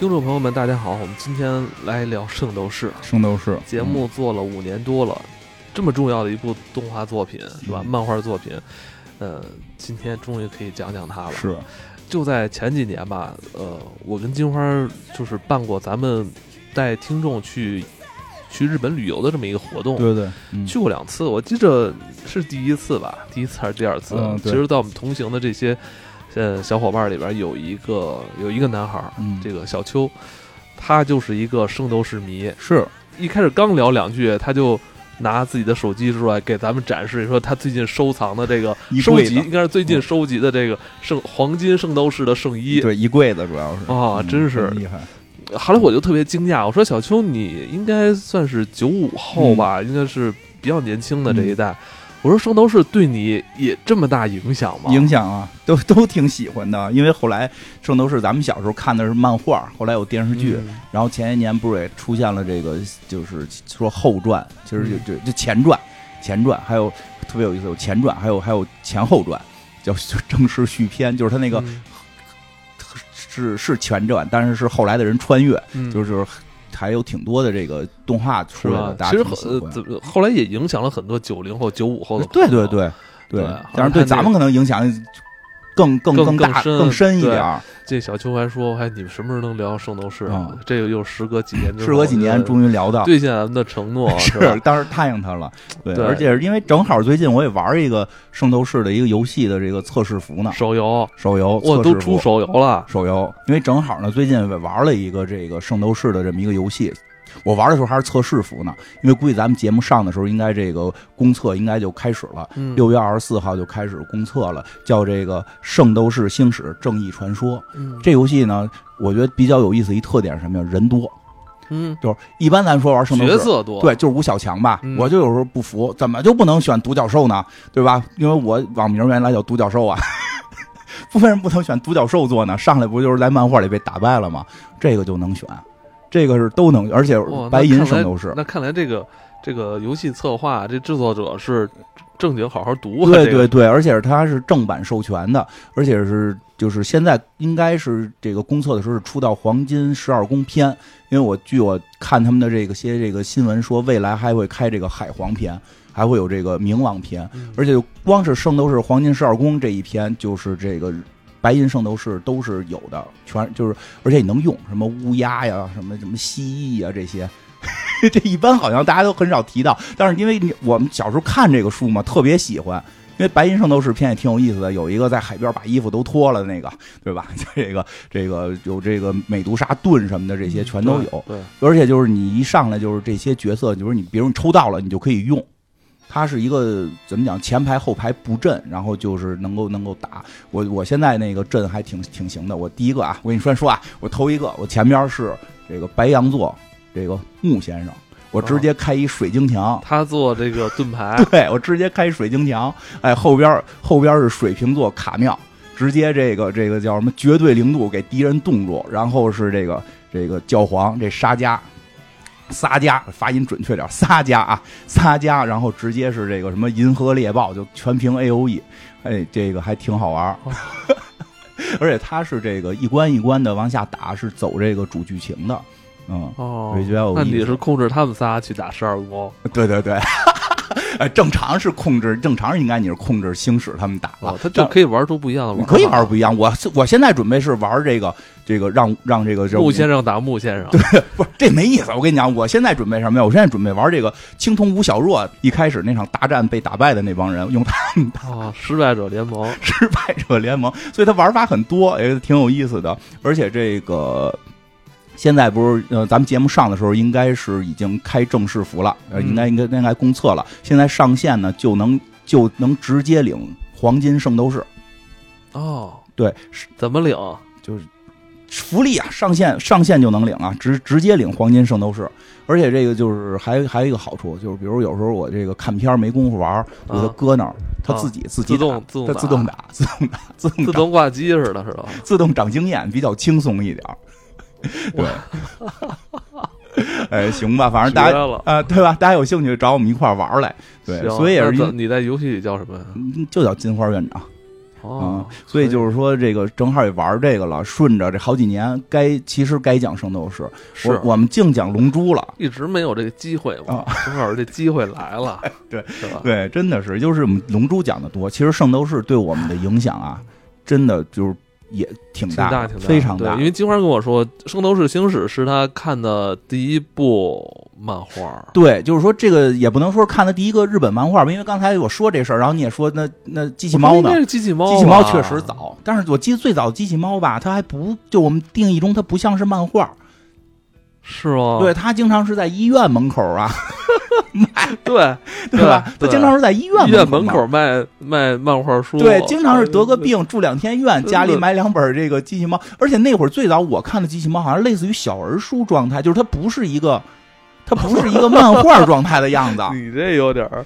听众朋友们，大家好，我们今天来聊《圣斗士》圣斗士节目，做了五年多了，这么重要的一部动画作品是吧？嗯漫画作品，呃，今天终于可以讲讲它了。是就在前几年吧，呃，我跟金花就是办过咱们带听众去去日本旅游的这么一个活动，对对，嗯去过两次，我记着是第一次吧，第一次还是第二次？嗯其实，在我们同行的这些呃小伙伴里边，有一个有一个男孩儿，嗯。这个小邱，他就是一个圣斗士迷。是。一开始刚聊两句，他就拿自己的手机出来给咱们展示，说他最近收藏的这个收集，应该是最近收集的这个圣黄金圣斗士的圣衣。对一柜子主要是。啊嗯真是。很厉害，后来我就特别惊讶，我说小邱，你应该算是九五后吧，应该是比较年轻的这一代。我说圣斗士对你也这么大影响吗？影响啊，都都挺喜欢的。因为后来圣斗士咱们小时候看的是漫画，后来有电视剧，嗯然后前些年不是也出现了这个，就是说后传，其实就嗯就就前传，前传，还有特别有意思，有前传，还有还有前后传，叫正式续篇，就是他那个嗯是是前传，但是是后来的人穿越，嗯就是还有挺多的这个动画出来的，吧？其实大家挺喜欢。呃后来也影响了很多九零后、九五后的对。对对对但是对咱们可能影响更更更大更深一点儿。这小邱还说，还你们什么时候能聊圣斗士啊？嗯这个又时隔几年，时隔几年，终于聊到，兑现咱们的承诺，是吧？当时答应他了。对，对而且是因为正好最近我也玩一个圣斗士的一个游戏的这个测试服呢，手游，手游我都出手游了，手游，因为正好呢，最近玩了一个这个圣斗士的这么一个游戏。我玩的时候还是测试服呢，因为估计咱们节目上的时候，应该这个公测应该就开始了。嗯，六月二十四号就开始公测了，叫这个《圣斗士星矢正义传说》。嗯这游戏呢，我觉得比较有意思一特点是什么呀？人多，嗯，就是一般咱说玩圣斗士，角色多，对，就是吴小强吧，嗯我就有时候不服，怎么就不能选独角兽呢？对吧？因为我网名原来叫独角兽啊，为什么不能选独角兽做呢？上来不就是在漫画里被打败了吗？这个就能选，这个是都能，而且白银圣斗士，那看来这个这个游戏策划这制作者是正经好好读对对对，而且是它是正版授权的，而且是就是现在应该是这个公测的时候是出到黄金十二宫篇，因为我据我看他们的这个些这个新闻说，未来还会开这个海皇篇，还会有这个冥王篇，嗯。而且光是圣斗士黄金十二宫这一篇，就是这个白银圣斗士都是有的，全就是而且你能用什么乌鸦呀，什么什么蜥蜴呀这些。这一般好像大家都很少提到，但是因为你我们小时候看这个书嘛，特别喜欢。因为白银圣斗士片也挺有意思的，有一个在海边把衣服都脱了的那个，对吧？这个这个有这个美杜莎盾什么的，这些全都有。对，而且就是你一上来就是这些角色，就是你比如你抽到了，你就可以用。它是一个怎么讲，前排后排布阵，然后就是能够能够打。我我现在那个阵还挺挺行的。我第一个啊，我跟你说说啊，我头一个，我前边是这个白羊座这个木先生，我直接开一水晶墙。他做这个盾牌，对我直接开水晶墙，哎，后边后边是水瓶座卡妙，直接这个这个叫什么绝对零度给敌人冻住，然后是这个这个教皇这沙加。撒加发音准确点，撒加啊，撒加，然后直接是这个什么银河猎豹，就全屏 A O E，哎，这个还挺好玩 而且他是这个一关一关的往下打，是走这个主剧情的，嗯，哦。那你是控制他们仨去打十二宫，对对对，呃，正常是控制，正常应该你是控制星矢他们打了哦，，他就可以玩出不一样的玩法，你可以玩不一样。我我现在准备是玩这个这个让让这个木先生打木先生，对不是这没意思。我跟你讲，我现在准备什么呀？我现在准备玩这个青铜吴小若一开始那场大战被打败的那帮人，用他们打哦，失败者联盟，失败者联盟，所以他玩法很多，也挺有意思的。而且这个现在不是呃，咱们节目上的时候应该是已经开正式服了，应该应该应该公测了。现在上线呢，就能就能直接领黄金圣斗士，哦，对，怎么领？就是福利啊，上线上线就能领啊，直直接领黄金圣斗士。而且这个就是还还有一个好处，就是比如有时候我这个看片儿没工夫玩儿，我就搁那儿，它自己自己自动自动打它自动打，自动打，自动打自动挂机似的，是吧？自动长经验，比较轻松一点儿。对，哎，行吧，反正大家啊、对吧？大家有兴趣找我们一块儿玩来。对，所以也是你在游戏里叫什么就叫金花院长。哦，所以就是说这个正好也玩这个了，顺着这好几年该其实该讲圣斗士，是我我们净讲龙珠了。一直没有这个机会嘛啊，正好这机会来了，对是吧？对，真的是，就是我们龙珠讲的多，其实圣斗士对我们的影响啊，真的就是也挺挺大的，挺大，非常大因。为金花跟我说，《圣斗士星矢》是他看的第一部漫画，对，就是说这个也不能说看的第一个日本漫画吧，因为刚才我说这事儿，然后你也说那那机器猫呢应该？是机器猫，机器猫确实早，但是我记得最早的机器猫吧，它还不就我们定义中它不像是漫画，是吗？对，它经常是在医院门口啊，对对吧？他经常是在医院医院门口卖卖漫画书，对，经常是得个病住两天院，家里买两本这个机器猫，而且那会儿最早我看的机器猫好像类似于小儿书状态，就是它不是一个，它不是一个漫画状态的样子。你这有点儿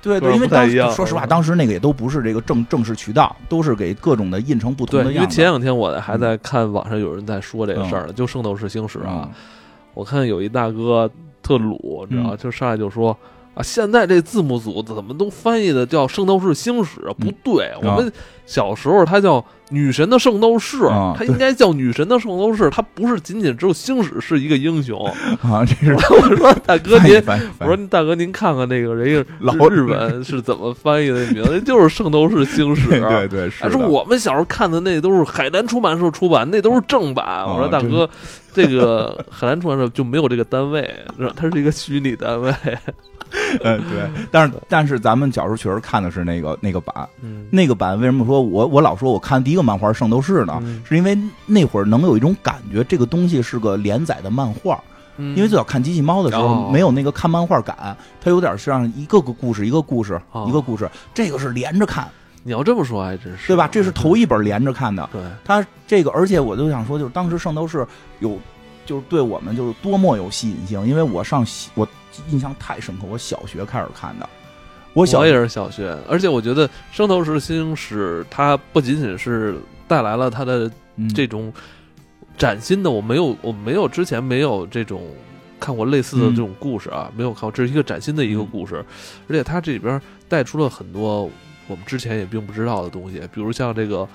对 对，因为当时说实话，当时那个也都不是这个正正式渠道，都是给各种的印成不同对，因为的样子。前两天我还在看网上有人在说这个事儿呢，就《圣斗士星矢》啊嗯，我看有一大哥特鲁，知道？就上来就说。啊，现在这字幕组怎么都翻译的叫《圣斗士星矢》？不对，我们小时候它叫《女神的圣斗士》，啊它应该叫《女神的圣斗士》，它不是仅仅只有星矢是一个英雄。啊，这是我说大哥您，我说大哥您看看那个人家 老日本是怎么翻译的名字，就是《圣斗士星矢》。对对是我们小时候看的那都是海南出版社出版，那都是正版。我说大哥，这个海南出版社就没有这个单位，它是一个虚拟单位。嗯对，但是但是咱们小时候确实看的是那个那个版，嗯，那个版为什么说我我老说我看第一个漫画《圣斗士》呢？嗯是因为那会儿能有一种感觉，这个东西是个连载的漫画。嗯因为最早看机器猫的时候哦没有那个看漫画感，它有点像一个个故事一个故事哦一个故事，这个是连着看，你要这么说还真是，对吧？这是头一本连着看的。对，他这个，而且我就想说，就是当时圣斗士有，就是对我们就是多么有吸引性，因为我上我印象太深刻，我小学开始看的，我小我也是小学，而且我觉得《圣斗士星矢》它不仅仅是带来了它的嗯。这种崭新的，我没有我没有之前没有这种看过类似的这种故事啊，没有看过，这是一个崭新的一个嗯。故事，而且它这里边带出了很多我们之前也并不知道的东西，比如像这个。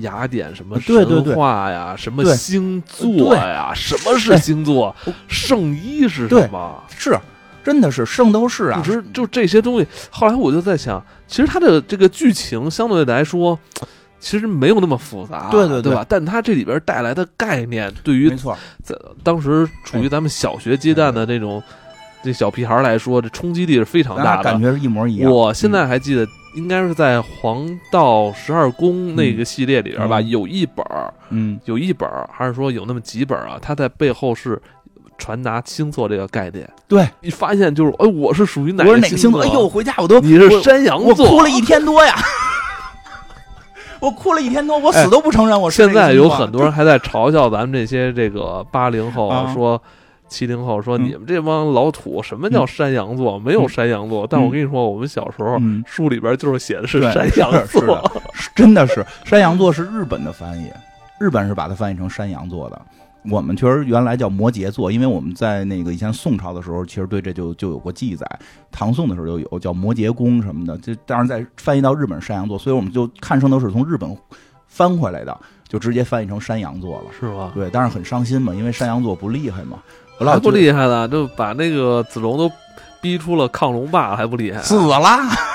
雅典什么对对对神话呀，什么星座呀，什么是星座？圣衣是什么？是真的是圣斗士啊，就是就这些东西。后来我就在想，其实它的这个剧情相对来说，其实没有那么复杂，对对对对吧？但它这里边带来的概念，对于没错，在当时处于咱们小学阶段的那种这小屁孩来说，这冲击力是非常大的。感觉是一模一样。我现在还记得，应该是在《黄道十二宫》那个系列里边吧，嗯有一本儿，嗯，有一本儿，还是说有那么几本儿啊？它在背后是传达星座这个概念。对，你发现就是，哎，我是属于哪哪个星星座？哎呦，回家我都你是山羊座，我哭了一天多呀，我哭了一天多，我死都不承认我是现在有很多人还在嘲笑咱们这些这个八零后啊说。七零后说：“嗯你们这帮老土，什么叫山羊座？没有山羊座。但我跟你说，我们小时候嗯书里边就是写的是山羊是是座真的是山羊座是日本的翻译，日本是把它翻译成山羊座的。我们确实原来叫摩羯座，因为我们在那个以前宋朝的时候，其实对这就就有过记载。唐宋的时候就有叫摩羯宫什么的，这当然在翻译到日本山羊座，所以我们就看圣斗士从日本翻回来的，就直接翻译成山羊座了。是吧？对，但是很伤心嘛，因为山羊座不厉害嘛。我还不厉害呢，就把那个子龙都逼出了亢龙霸，还不厉害？死了，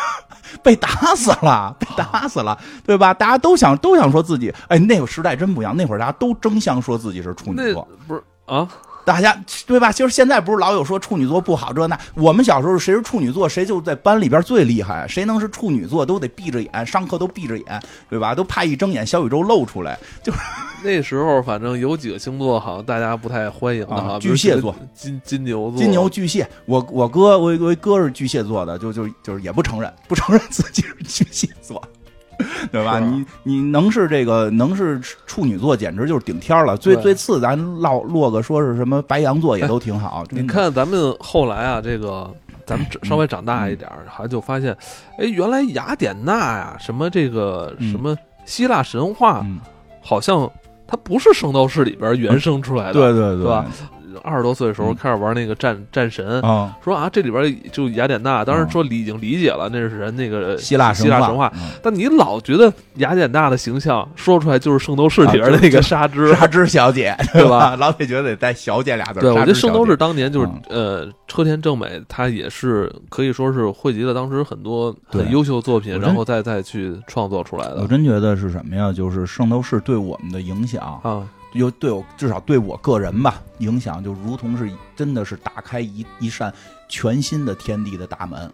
被打死了，被打死了，对吧？大家都想都想说自己，哎，那个时代真不一样，那会儿大家都争相说自己是处女座，不是啊？大家对吧？就是现在不是老有说处女座不好这那，我们小时候谁是处女座，谁就在班里边最厉害，谁能是处女座都得闭着眼，上课都闭着眼，对吧？都怕一睁眼小宇宙露出来，就是那时候反正有几个星座好像大家不太欢迎的啊，巨蟹座、金金牛座、金牛、巨蟹，我我哥我我哥是巨蟹座的，就就就是也不承认，不承认自己是巨蟹座，对吧？你你能是这个能是处女座，简直就是顶天了。最最次咱落落个说是什么白羊座也都挺好。你看咱们后来啊，这个咱们 稍微长大一点儿，好像就发现，哎，原来雅典娜呀，什么这个嗯什么希腊神话，嗯，好像它不是圣斗士里边原生出来的，对对对吧？二十多岁的时候嗯。开始玩那个战战神，啊，说啊这里边就雅典娜，当然说理已经理解了那是人那个希腊希腊神话，嗯。但你老觉得雅典娜的形象说出来就是圣斗士里边那个纱织，纱织小姐 对吧？吧？老得觉得得带小姐俩字。对，我觉得圣斗士当年就是、嗯。呃，车田正美他也是可以说是汇集了当时很多很优秀的作品，然后再再去创作出来的。我真觉得是什么呀？就是圣斗士对我们的影响，啊。有对我至少对我个人吧，影响就如同是真的是打开一一扇全新的天地的大门。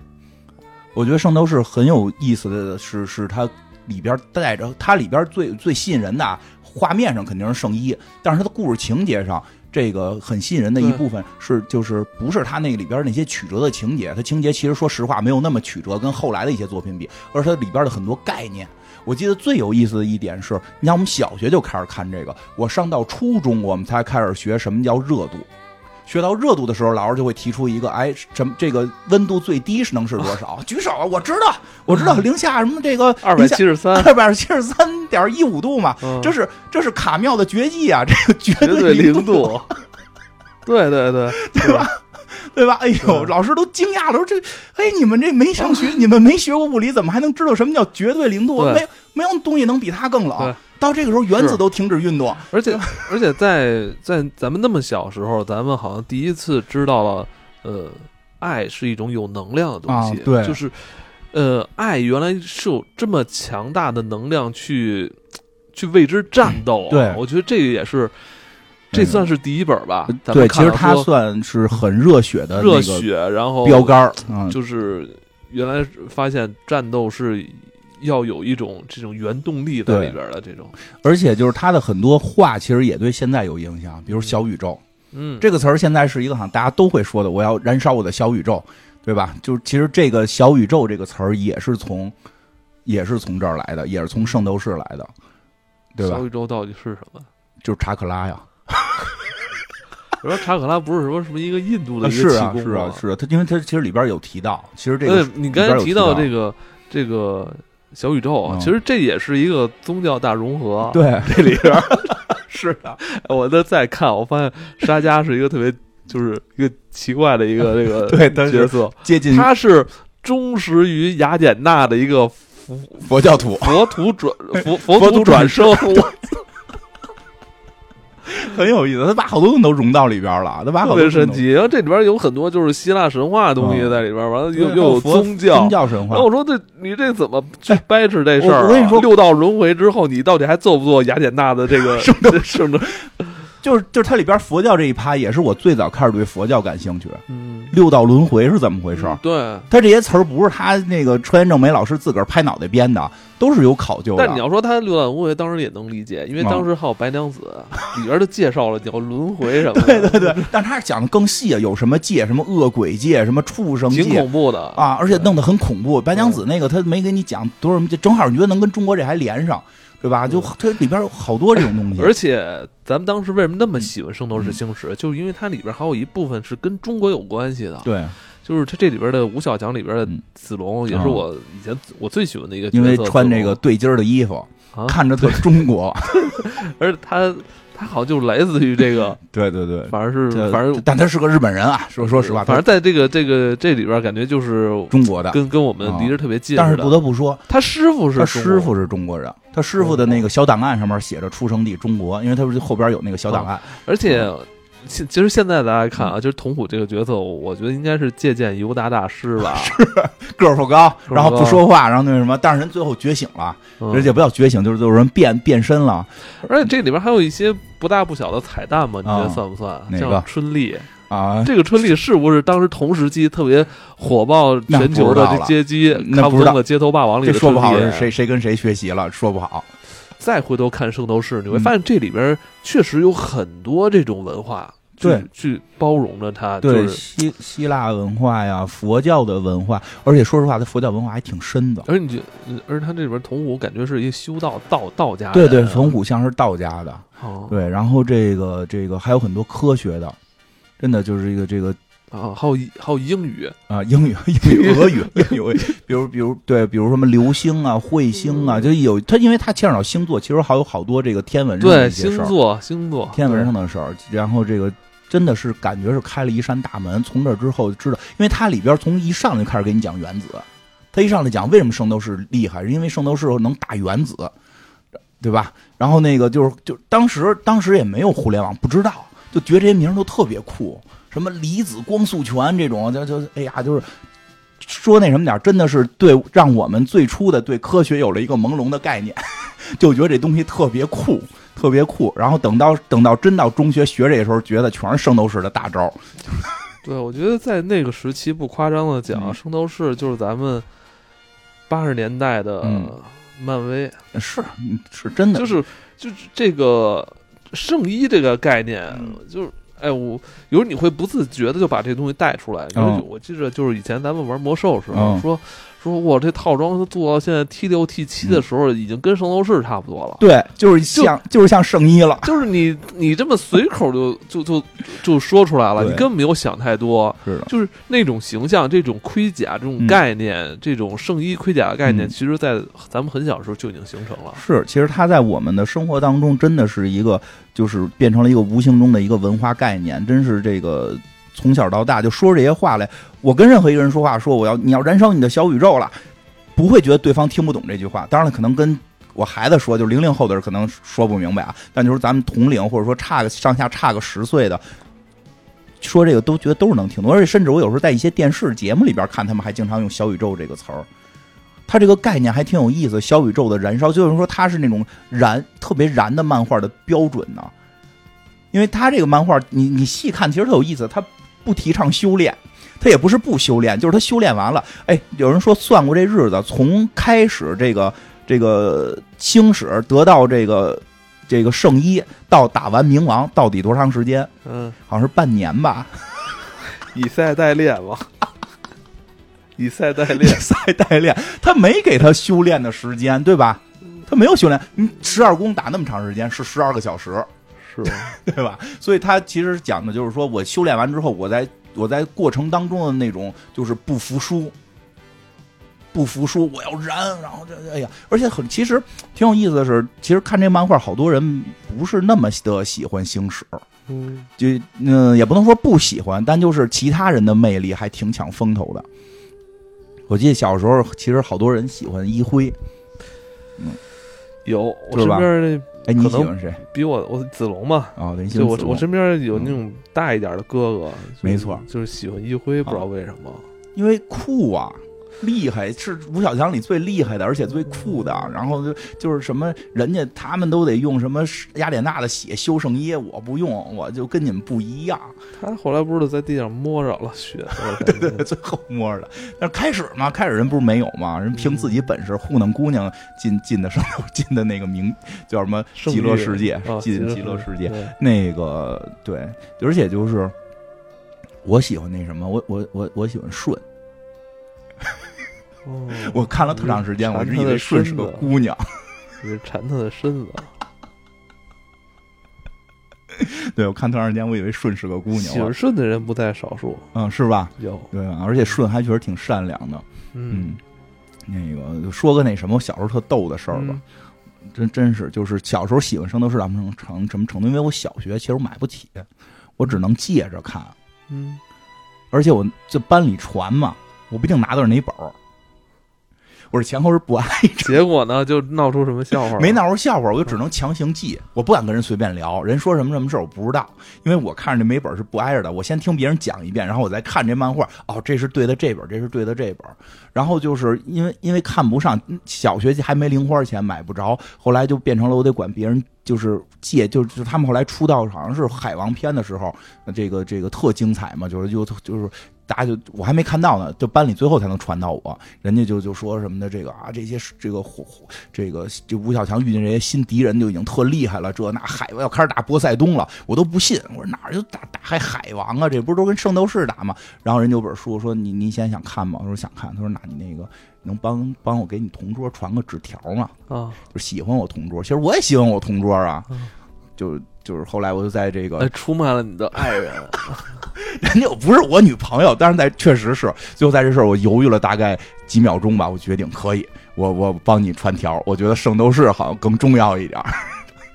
我觉得圣斗士很有意思的是，是它里边带着它里边最最吸引人的啊画面上肯定是圣衣，但是它的故事情节上。这个很吸引人的一部分是，就是不是它那里边那些曲折的情节，它情节其实说实话没有那么曲折，跟后来的一些作品比，而是它里边的很多概念，我记得最有意思的一点是，你看我们小学就开始看这个，我上到初中我们才开始学什么叫热度。学到热度的时候，老师就会提出一个，哎，什么这个温度最低是能是多少？举手啊！我知道，我知道零下什么这个二百七十三，二百七十三点一五度嘛，嗯这是这是卡妙的绝技啊！这个绝绝对零零度。对对对，对 吧？对吧？哎呦，老师都惊讶了，说这，哎，你们这没上学，你们没学过物理，怎么还能知道什么叫绝对零度？对没没有东西能比它更对冷。到这个时候，原子都停止运动。而且 而且在在咱们那么小时候，咱们好像第一次知道了，呃，爱是一种有能量的东西，啊对就是，呃，爱原来是有这么强大的能量去去为之战斗、啊。对我觉得这个也是，这嗯算是第一本吧。对，其实它算是很热血的那个热血，然后标杆儿。嗯，就是原来发现战斗是要有一种这种原动力在对里边的这种，而且就是他的很多话，其实也对现在有影响，比如小宇宙嗯，这个词儿，现在是一个好像大家都会说的，我要燃烧我的小宇宙，对吧？就是其实这个小宇宙这个词儿也是从也是从这儿来的，也是从圣斗士来的，对吧小？宇宙到底是什么？就是查克拉呀。我说查克拉不是什么什么一个印度的啊，一个气是啊，是啊，是啊，他因为他其实里边有提到，其实这个呃，你刚才提到这个这个小宇宙啊，嗯其实这也是一个宗教大融合。，对这里边 是的，我在再看，我发现沙加是一个特别就是一个奇怪的一个这个对角色，接近他是忠实于雅典娜的一个佛佛教徒，佛徒转佛佛徒转生。很有意思，他把好多东西都融到里边了，他把好特别神奇，然后这里边有很多就是希腊神话的东西嗯在里边，完了对又又有宗教，宗教神话然后。我说这你这怎么去哎掰扯这事儿啊？我我跟你 说六道轮回之后，你到底还做不做雅典娜的这个圣斗圣斗？就是就是它里边佛教这一趴，也是我最早开始对佛教感兴趣。嗯，六道轮回是怎么回事？对。他这些词儿不是他那个川原正美老师自个儿拍脑袋编的，都是有考究的。但你要说他六道轮回，当时也能理解，因为当时还有白娘子 里边都介绍了叫轮回什么的，对对对，但他讲的更细啊，有什么界，什么恶鬼界，什么畜生挺界恐怖的。啊，而且弄得很恐怖。白娘子那个他没给你讲多少，正好你觉得能跟中国这还连上，对吧？就它里边有好多这种东西。而且咱们当时为什么那么喜欢《圣斗士星矢》，就是因为它里边还有一部分是跟中国有关系的。对，就是它这里边的吴小强里边的嗯子龙，也是我以前我最喜欢的一个角因。为穿这个对襟儿的衣服，啊，看着特中国。而且他他好像就来自于这个，对对对，反正是这反正但他是个日本人啊，说说实话，反正在这个这个这里边感觉就是中国的。跟跟我们离着特别近。但是不得不说，他师傅是他师傅是中国人，他师傅的那个小档案上面写着出生地中国，因为他不是后边有那个小档案。而且嗯其其实现在大家看啊，就是童虎这个角色，我觉得应该是借鉴尤达大师吧，个儿不高，个儿不高然后不说话，然后那什么，但是人最后觉醒了，嗯而且不叫觉醒，就是有人变变身了。而且这里边还有一些不大不小的彩蛋嘛，你觉得啊算不算？像春丽，啊，这个春丽是不是当时同时期特别火爆全球的这街机那不知道空的街头霸王里说不好谁谁跟谁学习了，说不好。再回头看《圣斗士》，你会嗯发现这里边确实有很多这种文化，去对，去包容着它，对就是。希希腊文化呀，佛教的文化，而且说实话，它佛教文化还挺深的。而你就，嗯而且他这里边童虎感觉是一个修道道道家，对对，冯虎像是道家的，哦，对，然后这个这个还有很多科学的，真的就是一个这个啊，还有还有英语，啊，英语、英语、俄语、英语，比如比如对，比如什么流星啊、彗星啊，就有它，因为它牵扯到星座，其实还有好多这个天文上的对一些事儿，星座星座，天文上的事儿。然后这个真的是感觉是开了一扇大门。从这之后就知道，因为它里边从一上来就开始给你讲原子，它一上来讲为什么圣斗士厉害，是因为圣斗士能打原子，对吧？然后那个就是就当时当时也没有互联网，不知道，就觉得这些名都特别酷，什么离子光速拳这种，就就哎呀，就是说那什么点真的是对让我们最初的对科学有了一个朦胧的概念，就觉得这东西特别酷。特别酷，然后等到等到真到中学学这时候，觉得全是圣斗士的大招。对，我觉得在那个时期，不夸张的讲，圣斗士就是咱们八十年代的漫威，是是真的，就是就是这个圣衣这个概念，就是哎，我有时候你会不自觉的就把这东西带出来。我记着，就是以前咱们玩魔兽时候说。说我这套装做到现在 T 六 T 七的时候，已经跟圣斗士差不多了。对，就是像就是像圣衣了。就是你你这么随口就就就就说出来了，你根本没有想太多。是的，就是那种形象、这种盔甲、这种概念、这种圣衣盔甲的概念，其实，在咱们很小时候就已经形成了。是，其实它在我们的生活当中，真的是一个，就是变成了一个无形中的一个文化概念，真是这个。从小到大就说这些话来，我跟任何一个人说话，说我要你要燃烧你的小宇宙了，不会觉得对方听不懂这句话。当然了，可能跟我孩子说，就零零后的人可能说不明白啊。但就是咱们同龄或者说差个上下差个十岁的，说这个都觉得都是能听懂。而且甚至我有时候在一些电视节目里边看，他们还经常用“小宇宙”这个词儿。它这个概念还挺有意思，“小宇宙”的燃烧，就是说它是那种燃特别燃的漫画的标准呢。因为它这个漫画，你你细看其实特有意思，它。不提倡修炼，他也不是不修炼，就是他修炼完了。哎，有人说算过这日子，从开始这个这个星矢得到这个这个圣衣，到打完冥王，到底多长时间？嗯，好像是半年吧。以赛代练嘛，以赛代 练，以赛代练，他没给他修炼的时间，对吧？他没有修炼，你十二宫打那么长时间，是十二个小时。是，对吧？所以他其实讲的就是说，我修炼完之后，我在我在过程当中的那种就是不服输，不服输，我要燃，然后这哎呀，而且很其实挺有意思的是，其实看这漫画，好多人不是那么的喜欢星矢，嗯，就嗯也不能说不喜欢，但就是其他人的魅力还挺抢风头的。我记得小时候，其实好多人喜欢一辉，嗯，有我身边那。哎，你喜欢谁？比我，我子龙嘛。哦，对，就我我身边有那种大一点的哥哥，没错，就是喜欢一辉，不知道为什么，因为酷啊。厉害是吴小强里最厉害的，而且最酷的。然后就就是什么，人家他们都得用什么雅典娜的血修圣衣，我不用，我就跟你们不一样。他后来不是在地上摸着了血？对对，最后摸着的。但开始嘛，开始人不是没有嘛，人凭自己本事糊弄姑娘进进的什么进的那个名 叫什么极乐世界，进极乐世界。那个对，而且就是我喜欢那什么，我我我我喜欢顺。我看了特长时间，我以为顺是个姑娘，是缠他的身子。对，我看特长时间，我以为顺是个姑娘。喜欢顺的人不在少数，嗯，是吧？有对，而且顺还确实挺善良的。嗯，那个说个那什么，我小时候特逗的事儿吧，真真是，就是小时候喜欢圣斗士咱们成什么程度？因为我小学其实我买不起，我只能借着看。嗯，而且我这班里传嘛，我不一定拿的是哪本儿。我是前后是不挨着，结果呢就闹出什么笑话？没闹出笑话，我就只能强行记。我不敢跟人随便聊，人说什么什么事儿我不知道，因为我看着这每本是不挨着的。我先听别人讲一遍，然后我再看这漫画。哦，这是对的这本，这是对的这本。然后就是因为因为看不上，小学还没零花钱买不着，后来就变成了我得管别人就是借，就就他们后来出道好像是海王篇的时候，这个这个特精彩嘛，就是就就是。大家就我还没看到呢，就班里最后才能传到我，人家就就说什么的这个啊，这些这个这个这吴小强遇见这些新敌人就已经特厉害了，这那海要开始打波塞冬了，我都不信，我说哪儿就打打还海王啊，这不是都跟圣斗士打吗？然后人家有本书说你你现在想看吗？我说想看，他说那你那个能帮帮我给你同桌传个纸条吗？啊，就喜欢我同桌，其实我也喜欢我同桌啊，就。就是后来我就在这个出卖了你的 爱人，人家又不是我女朋友，但是在确实是最后在这事儿我犹豫了大概几秒钟吧，我决定可以，我我帮你传条，我觉得圣斗士好像更重要一点。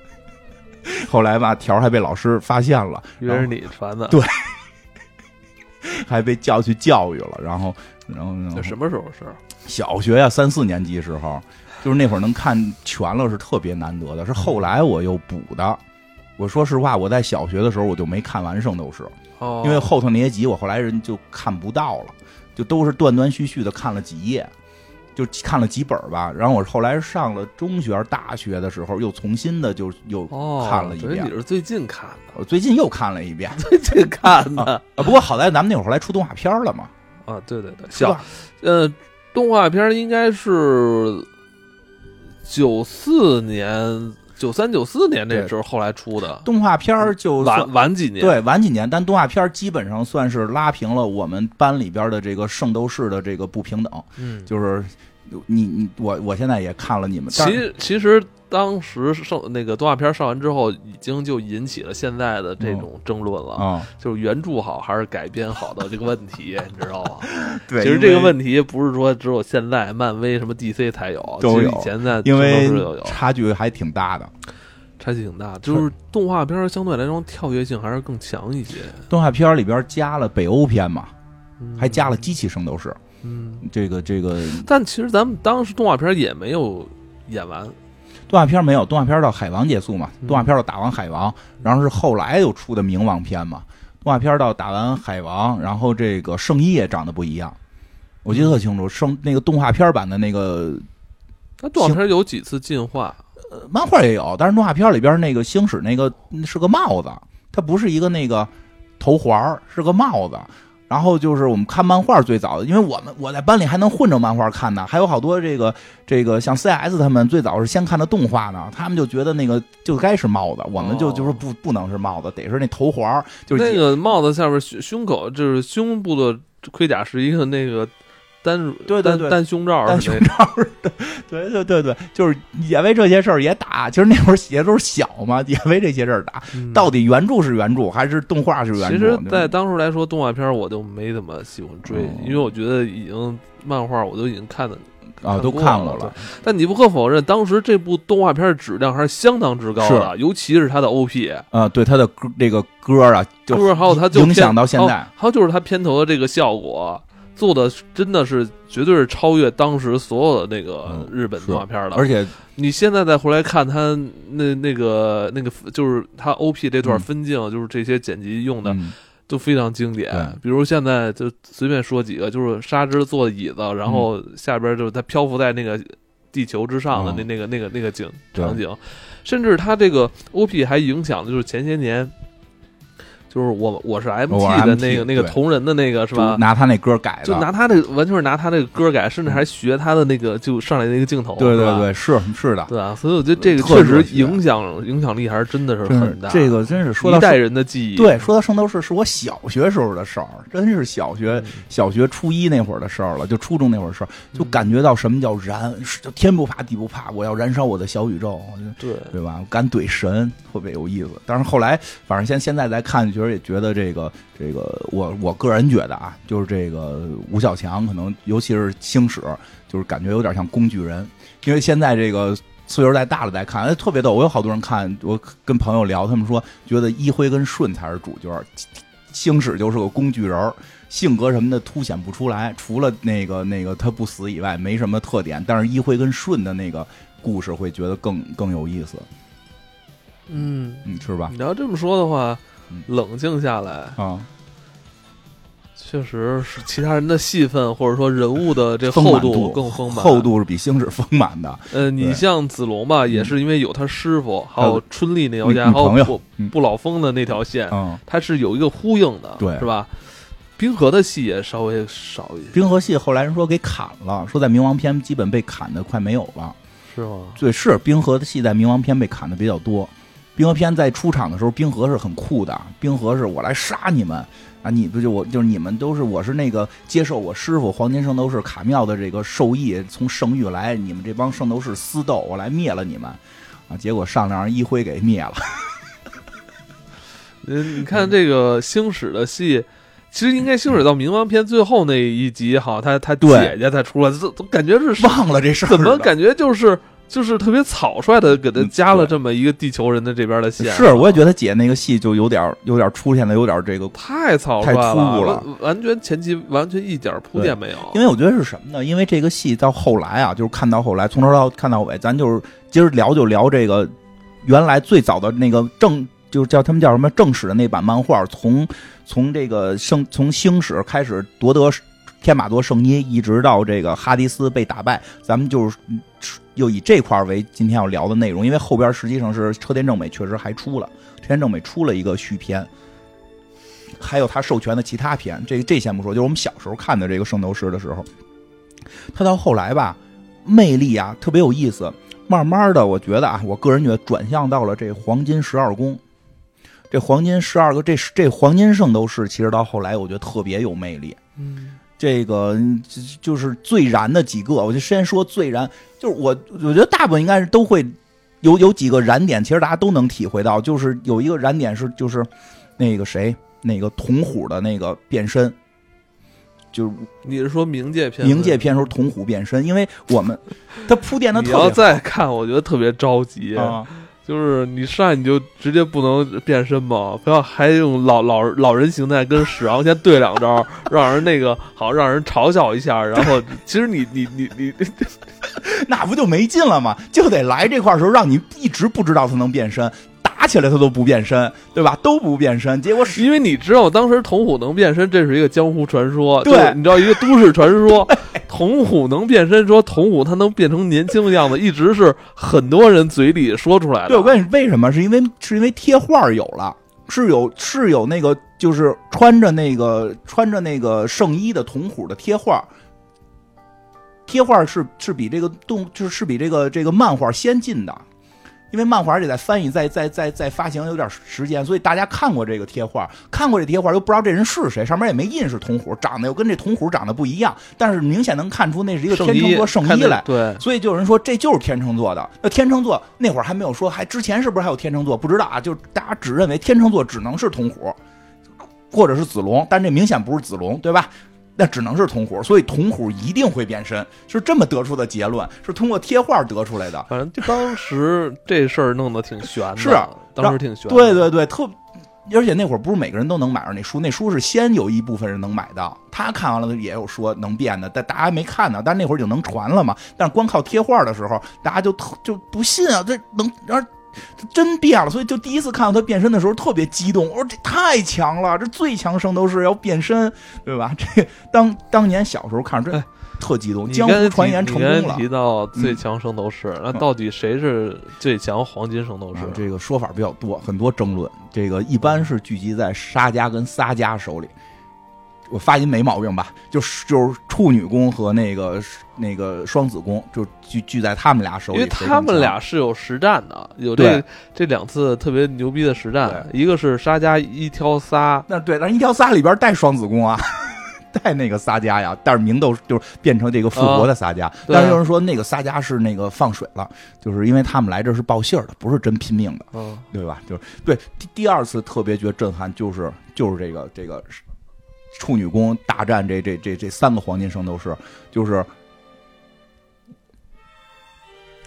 后来吧，条还被老师发现了，原来是你传的，对，还被叫去教育了。然后，然后，这什么时候是？小学呀，三四年级时候，就是那会儿能看全了，是特别难得的。是后来我又补的。我说实话，我在小学的时候我就没看完《圣斗士》，因为后头那些集我后来人就看不到了，就都是断断续续的看了几页。就看了几本吧，然后我后来上了中学、大学的时候，又重新的就又看了一遍。你是最近看的？我最近又看了一遍，最近看的。不过好在咱们那会儿后来出动画片了嘛。啊，对对对，小呃，动画片应该是九四年、九三、九四年那时候后来出的动画片，就晚晚几年，对，晚几年。但动画片基本上算是拉平了我们班里边的这个圣斗士的这个不平等。嗯，就是。你你我我现在也看了你们，其其实当时上那个动画片上完之后，已经就引起了现在的这种争论了啊，就是原著好还是改编好的这个问题，你知道吗？对，其实这个问题不是说只有现在漫威什么 DC 才有，都有。以前在因为差距还挺大的，差距挺大，就是动画片相对来说跳跃性还是更强一些。动画片里边加了北欧片嘛，还加了机器圣斗士。嗯，这个这个，但其实咱们当时动画片也没有演完，动画片没有，动画片到海王结束嘛，动画片到打完海王，然后是后来又出的冥王篇嘛，动画片到打完海王，然后这个圣衣也长得不一样，我记得特清楚，圣那个动画片版的那个，那动画片有几次进化，呃，漫画也有，但是动画片里边那个星矢那个是个帽子，它不是一个那个头环，是个帽子。然后就是我们看漫画最早的，因为我们我在班里还能混着漫画看呢，还有好多这个这个像 CS 他们最早是先看的动画呢，他们就觉得那个就该是帽子，我们就就是不不能是帽子，得是那头环，就是那个帽子下边胸胸口就是胸部的盔甲是一个那个。单对对对单胸罩单胸罩的，对对对对，就是也为这些事儿也打。其实那会儿写的都是小嘛，也为这些事儿打。到底原著是原著还是动画是原著？其实，在当时来说，动画片我就没怎么喜欢追，因为我觉得已经漫画我都已经看的啊都看过了。但你不可否认，当时这部动画片的质量还是相当之高的，尤其是它的 OP 啊，对它的歌这个歌啊，歌还有它影响到现在，还有就是它片头的这个效果。做的真的是绝对是超越当时所有的那个日本动画片的，而且你现在再回来看他那那个那个，就是他 O P 这段分镜，就是这些剪辑用的都非常经典。比如现在就随便说几个，就是沙之坐椅子，然后下边就是他漂浮在那个地球之上的那那个那个那个景场景，甚至他这个 O P 还影响的就是前些年。就是我我是 M T 的那个那个同人的那个是吧？拿他那歌改的，就拿他那完全是拿他那个歌改，甚至还学他的那个就上来那个镜头。对对对，是是的，对啊，所以我觉得这个确实影响影响力还是真的是很大。这个真是说到一代人的记忆。对，说到圣斗士是我小学时候的事儿，真是小学小学初一那会儿的事儿了，就初中那会儿事儿，就感觉到什么叫燃，就天不怕地不怕，我要燃烧我的小宇宙，对对吧？敢怼神，特别有意思。但是后来，反正现现在再看，觉得也觉得这个。这个我我个人觉得啊，就是这个吴小强可能，尤其是星矢，就是感觉有点像工具人。因为现在这个岁数再大了再看，哎，特别逗。我有好多人看，我跟朋友聊，他们说觉得一辉跟顺才是主角，星矢就是个工具人，性格什么的凸显不出来，除了那个那个他不死以外，没什么特点。但是一辉跟顺的那个故事会觉得更更有意思。嗯嗯，是吧？你要这么说的话。冷静下来。啊，确实是其他人的戏份或者说人物的这厚度更丰满，厚度是比星矢丰满的。呃，你像子龙吧，也是因为有他师傅，还有春丽那条线，还有不不老峰的那条线，他是有一个呼应的，对，是吧？冰河的戏也稍微少一些。冰河戏后来人说给砍了，说在冥王篇基本被砍的快没有了，是吗？对，是冰河的戏在冥王篇被砍的比较多。冰河篇在出场的时候，冰河是很酷的。冰河是我来杀你们啊！你不就我就是你们都是我是那个接受我师傅黄金圣斗士卡妙的这个授意，从圣域来，你们这帮圣斗士私斗，我来灭了你们啊！结果上来让一辉给灭了。嗯，你看这个星矢的戏，其实应该星矢到冥王篇最后那一集，好，他他姐姐才出来，怎怎感觉是忘了这事儿？怎么感觉就是？就是特别草率的给他加了这么一个地球人的这边的线。是，我也觉得姐那个戏就有点有点出现的有点这个太草率了，完全前期完全一点铺垫没有。因为我觉得是什么呢？因为这个戏到后来啊，就是看到后来从头到看到尾，咱就是今儿聊就聊这个原来最早的那个正。就是叫他们叫什么正史的那版漫画，从从这个圣从星矢开始夺得天马座圣衣，一直到这个哈迪斯被打败，咱们就是又以这块为今天要聊的内容，因为后边实际上是车田正美确实还出了车田正美出了一个续篇，还有他授权的其他篇，这这先不说，就是我们小时候看的这个圣斗士的时候，他到后来吧，魅力啊特别有意思，慢慢的我觉得啊，我个人觉得转向到了这黄金十二宫。这黄金十二个，这这黄金圣斗士，其实到后来我觉得特别有魅力。嗯，这个就是最燃的几个，我就先说最燃，就是我我觉得大部分应该是都会有有几个燃点，其实大家都能体会到，就是有一个燃点是就是那个谁，那个童虎的那个变身，就是你是说冥界片？冥界片时候铜虎变身，因为我们 他铺垫的特别，你要再看，我觉得特别着急啊。就是你上你就直接不能变身吗？不要还用老老老人形态跟史昂先对两招，让人那个好让人嘲笑一下。然后其实你你你你，那不就没劲了吗？就得来这块时候让你一直不知道他能变身。打起来他都不变身，对吧？都不变身，结果因为你知道当时童虎能变身，这是一个江湖传说，对，你知道一个都市传说，童虎能变身，说童虎他能变成年轻的样子，一直是很多人嘴里说出来的。对，我问你为什么？是因为是因为贴画有了，是有是有那个就是穿着那个穿着那个圣衣的童虎的贴画，贴画是是比这个动就是是比这个这个漫画先进的。因为漫画得在翻译、在在在在发行有点时间，所以大家看过这个贴画，看过这贴画又不知道这人是谁，上面也没印是铜虎，长得又跟这铜虎长得不一样，但是明显能看出那是一个天秤座圣衣来。对，所以就有人说这就是天秤座的。那天秤座那会儿还没有说，还之前是不是还有天秤座？不知道啊，就大家只认为天秤座只能是铜虎，或者是子龙，但这明显不是子龙，对吧？那只能是铜虎，所以铜虎一定会变身，是这么得出的结论，是通过贴画得出来的。反正就当时这事儿弄得挺悬的，是当时挺悬。对对对，特而且那会儿不是每个人都能买着那书，那书是先有一部分人能买到，他看完了也有说能变的，但大家没看呢。但那会儿就能传了嘛。但是光靠贴画的时候，大家就特就不信啊，这能让。真变了，所以就第一次看到他变身的时候特别激动。我说这太强了，这最强圣斗士要变身，对吧？这当当年小时候看这特激动。江湖传言成功了。提到最强圣斗士，那到底谁是最强黄金圣斗士？这个说法比较多，很多争论。这个一般是聚集在沙加跟撒加手里。我发音没毛病吧？就是就是处女宫和那个那个双子宫，就聚聚在他们俩手里。因为他们俩是有实战的，有这这两次特别牛逼的实战。一个是沙加一挑仨，那对，但一挑仨里边带双子宫啊，带那个撒加呀。但是明斗就是变成这个复活的撒加。但是有人说那个撒加是那个放水了，就是因为他们来这是报信儿的，不是真拼命的，嗯，对吧？就是对第第二次特别觉得震撼，就是就是这个这个。处女宫大战这这这这三个黄金圣斗士，就是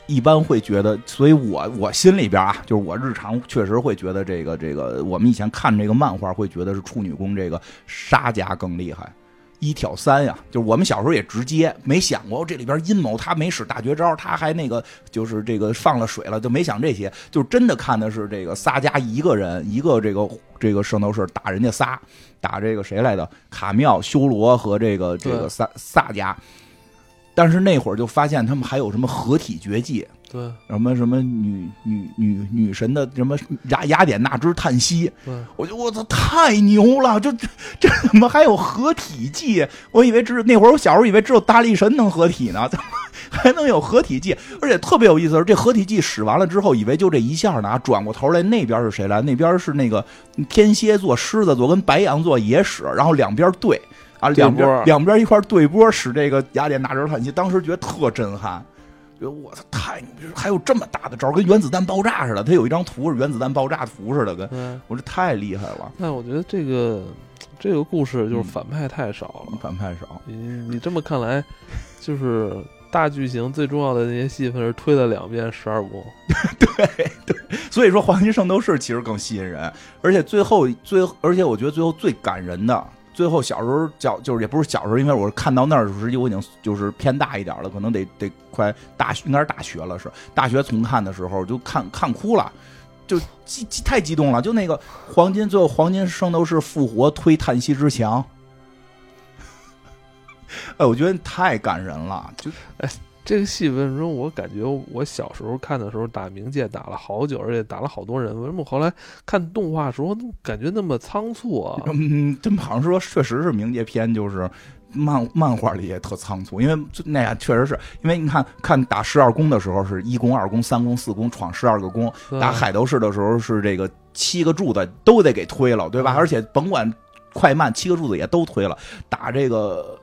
一般会觉得，所以我我心里边啊，就是我日常确实会觉得这个这个，我们以前看这个漫画会觉得是处女宫这个沙家更厉害，一挑三呀，就是我们小时候也直接没想过这里边阴谋，他没使大绝招，他还那个就是这个放了水了，就没想这些，就真的看的是这个撒家一个人一个这个这个圣斗士打人家仨。打这个谁来的？卡妙、修罗和这个这个萨萨迦，但是那会儿就发现他们还有什么合体绝技，对，什么什么女女女女神的什么雅雅典娜之叹息，对，我就我操太牛了，这这怎么还有合体技？我以为只那会儿我小时候以为只有大力神能合体呢，怎么？还能有合体技，而且特别有意思是，这合体技使完了之后，以为就这一下呢，转过头来那边是谁来？那边是那个天蝎座、狮子座跟白羊座也使，然后两边对啊，两边两边一块对波使这个雅典娜之叹息，当时觉得特震撼，觉得我操太牛逼，还有这么大的招，跟原子弹爆炸似的。他有一张图是原子弹爆炸图似的，跟我说太厉害了。那我觉得这个这个故事就是反派太少了，反派少。你你这么看来，就是。大剧情最重要的那些戏份是推了两遍十二宫。对对，所以说《黄金圣斗士》其实更吸引人，而且最后最，而且我觉得最后最感人的，最后小时候叫就是也不是小时候，因为我看到那儿的时候我已经就是偏大一点了，可能得得快大学应该是大学了是大学重看的时候就看看哭了。就激激太激动了，就那个黄金，最后黄金圣斗士复活推叹息之墙，哎，我觉得太感人了。就哎，这个戏为什么我感觉我小时候看的时候打冥界打了好久，而且打了好多人，为什么后来看动画时候感觉那么仓促啊？嗯，这么好像说确实是冥界篇，就是。漫漫画里也特仓促，因为那样确实是因为你看看打十二宫的时候是一宫、二宫、三宫、四宫闯十二个宫，打海斗士的时候是这个七个柱子都得给推了，对吧？而且甭管快慢，七个柱子也都推了。打这个。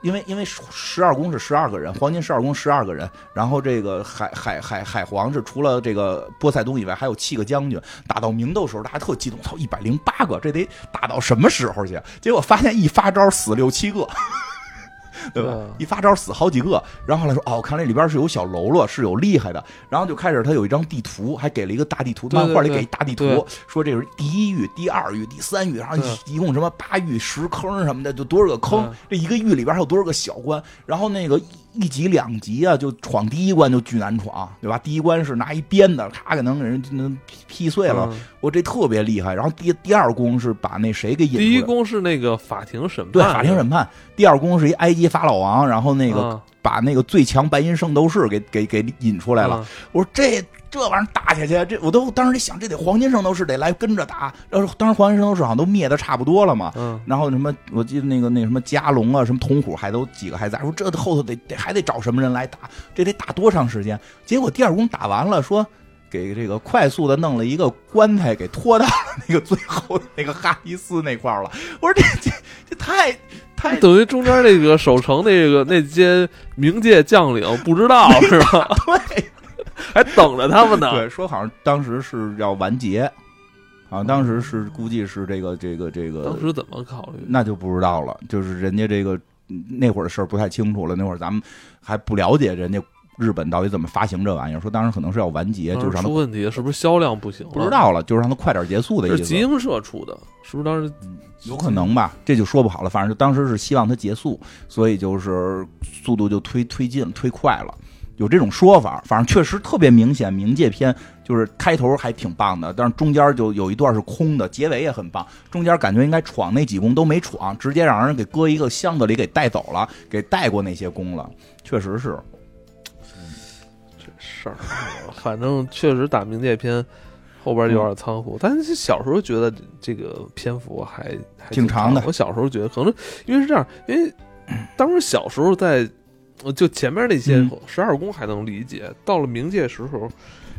因为因为十二宫是十二个人，黄金十二宫十二个人，然后这个海海海海皇是除了这个波塞冬以外，还有七个将军。打到明斗时候，大家特激动，操，一百零八个，这得打到什么时候去？结果发现一发招死六七个。对吧？一发招死好几个，然后来说哦，看来里边是有小喽啰，是有厉害的。然后就开始他有一张地图，还给了一个大地图，漫画里给一大地图，说这是第一域、第二域、第三域，然后一共什么八域、十坑什么的，就多少个坑。这一个域里边还有多少个小关？然后那个。一级两级啊，就闯第一关就巨难闯，对吧？第一关是拿一鞭子，咔给能给人能劈碎了，我这特别厉害。然后第第二宫是把那谁给引，第一宫是那个法庭审判，对，法庭审判。第二宫是一埃及法老王，然后那个把那个最强白银圣斗士给给给引出来了。我说这。这玩意儿打下去，这我都当时得想，这得黄金圣斗士得来跟着打。然后当时黄金圣斗士好像都灭的差不多了嘛。嗯。然后什么，我记得那个那什么加龙啊，什么铜虎还都几个还在。说这后头得得还得找什么人来打，这得打多长时间？结果第二宫打完了，说给这个快速的弄了一个棺材给拖到那个最后那个哈迪斯那块儿了。我说这这这太太等于中间那个守城那个那些冥界将领不知道是吧？对。还等着他们呢。对，说好像当时是要完结，啊，当时是估计是这个这个这个。当时怎么考虑？那就不知道了。就是人家这个那会儿的事儿不太清楚了。那会儿咱们还不了解人家日本到底怎么发行这玩意儿。说当时可能是要完结，就是让出问题，是不是销量不行？不知道了，就是让他快点结束的意思。集英社出的，是不是当时有可能吧？这就说不好了。反正就当时是希望它结束，所以就是速度就推推进推快了。有这种说法，反正确实特别明显。冥界篇就是开头还挺棒的，但是中间就有一段是空的，结尾也很棒。中间感觉应该闯那几宫都没闯，直接让人给搁一个箱子里给带走了，给带过那些宫了。确实是，这事儿，反正确实打冥界篇后边有点仓促。但是小时候觉得这个篇幅还还挺长的。我小时候觉得可能因为是这样，因为当时小时候在。就前面那些十二宫还能理解，到了冥界时候，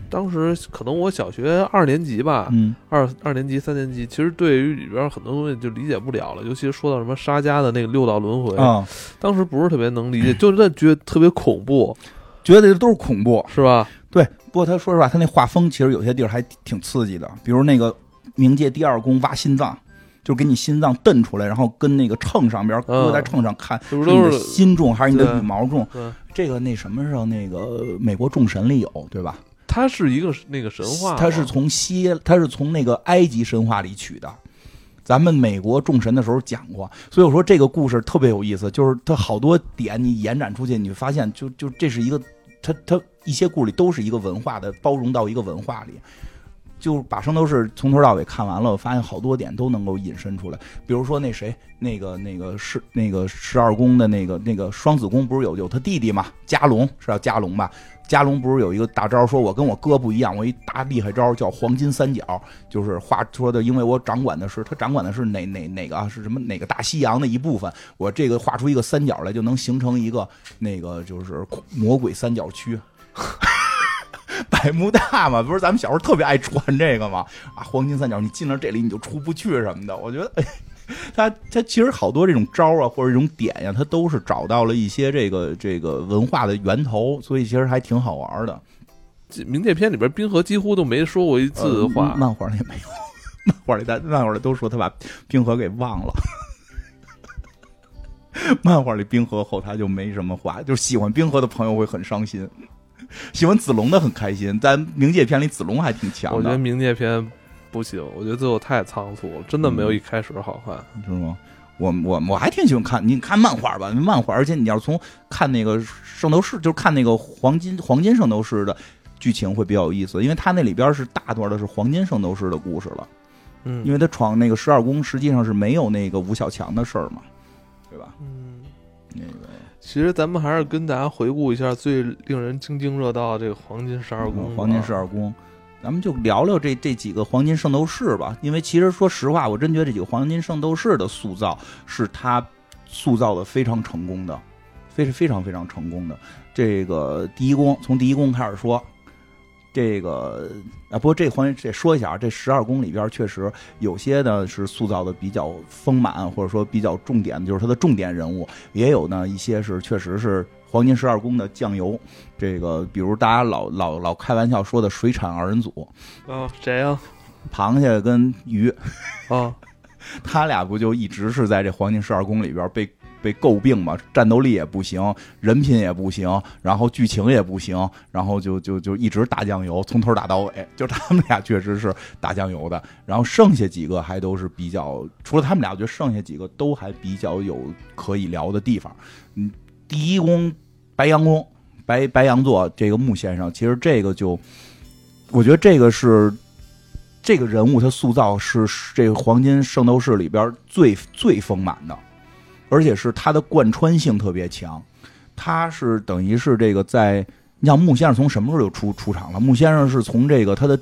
当时可能我小学二年级吧，二二年级、三年级，其实对于里边很多东西就理解不了了，尤其是说到什么沙家的那个六道轮回啊，当时不是特别能理解，就那觉得特别恐怖，觉得这都是恐怖，是吧？对，不过他说实话，他那画风其实有些地儿还挺刺激的，比如那个冥界第二宫挖心脏。就给你心脏蹬出来，然后跟那个秤上边搁在秤上看，是你的心重还是你的羽毛重？这个那什么上那个美国众神里有，对吧？它是一个那个神话，它是从西，它是从那个埃及神话里取的。咱们美国众神的时候讲过，所以我说这个故事特别有意思，就是它好多点你延展出去，你发现就就这是一个，他他一些故事里都是一个文化的包容到一个文化里。就把圣斗士从头到尾看完了，我发现好多点都能够引申出来。比如说那谁，那个那个是那个十二宫的那个那个双子宫，不是有有他弟弟嘛？加隆是叫加隆吧？加龙不是有一个大招，说我跟我哥不一样，我一大厉害招叫黄金三角，就是话说的，因为我掌管的是他掌管的是哪哪哪个是什么哪个大西洋的一部分，我这个画出一个三角来，就能形成一个那个就是魔鬼三角区。百慕大嘛，不是咱们小时候特别爱传这个吗？啊，黄金三角，你进了这里你就出不去什么的。我觉得，他他其实好多这种招啊，或者这种点呀，他都是找到了一些这个这个文化的源头，所以其实还挺好玩的。冥界篇里边，冰河几乎都没说过一次话，漫画里也没有，漫画里但漫画里都说他把冰河给忘了。漫画里冰河后他就没什么话，就是喜欢冰河的朋友会很伤心，喜欢子龙的很开心。但冥界篇里，子龙还挺强的。我觉得冥界篇不行，我觉得最后太仓促了，真的没有一开始好看，是吗？我我我还挺喜欢看，你看漫画吧，漫画，而且你要从看那个圣斗士，就是看那个黄金黄金圣斗士的剧情会比较有意思，因为它那里边是大段的是黄金圣斗士的故事了，嗯，因为他闯那个十二宫，实际上是没有那个吴小强的事儿嘛，对吧？嗯，那个其实咱们还是跟大家回顾一下最令人津津乐道的这个黄金十二宫，黄金十二宫。咱们就聊聊这这几个黄金圣斗士吧，因为其实说实话，我真觉得这几个黄金圣斗士的塑造是他塑造的非常成功的，非是非常非常成功的。这个第一宫从第一宫开始说，这个啊，不过这黄金这说一下啊，这十二宫里边确实有些呢是塑造的比较丰满，或者说比较重点，就是他的重点人物，也有呢一些是确实是。黄金十二宫的酱油，这个比如大家老老老开玩笑说的水产二人组，啊，谁呀？螃蟹跟鱼，啊，他俩不就一直是在这黄金十二宫里边被被诟病嘛？战斗力也不行，人品也不行，然后剧情也不行，然后就就就一直打酱油，从头打到尾，就他们俩确实是打酱油的。然后剩下几个还都是比较，除了他们俩，我觉得剩下几个都还比较有可以聊的地方，嗯。第一宫，白羊宫，白白羊座这个木先生，其实这个就，我觉得这个是这个人物他塑造是这个黄金圣斗士里边最最丰满的，而且是他的贯穿性特别强。他是等于是这个在，你像木先生从什么时候就出出场了？木先生是从这个他的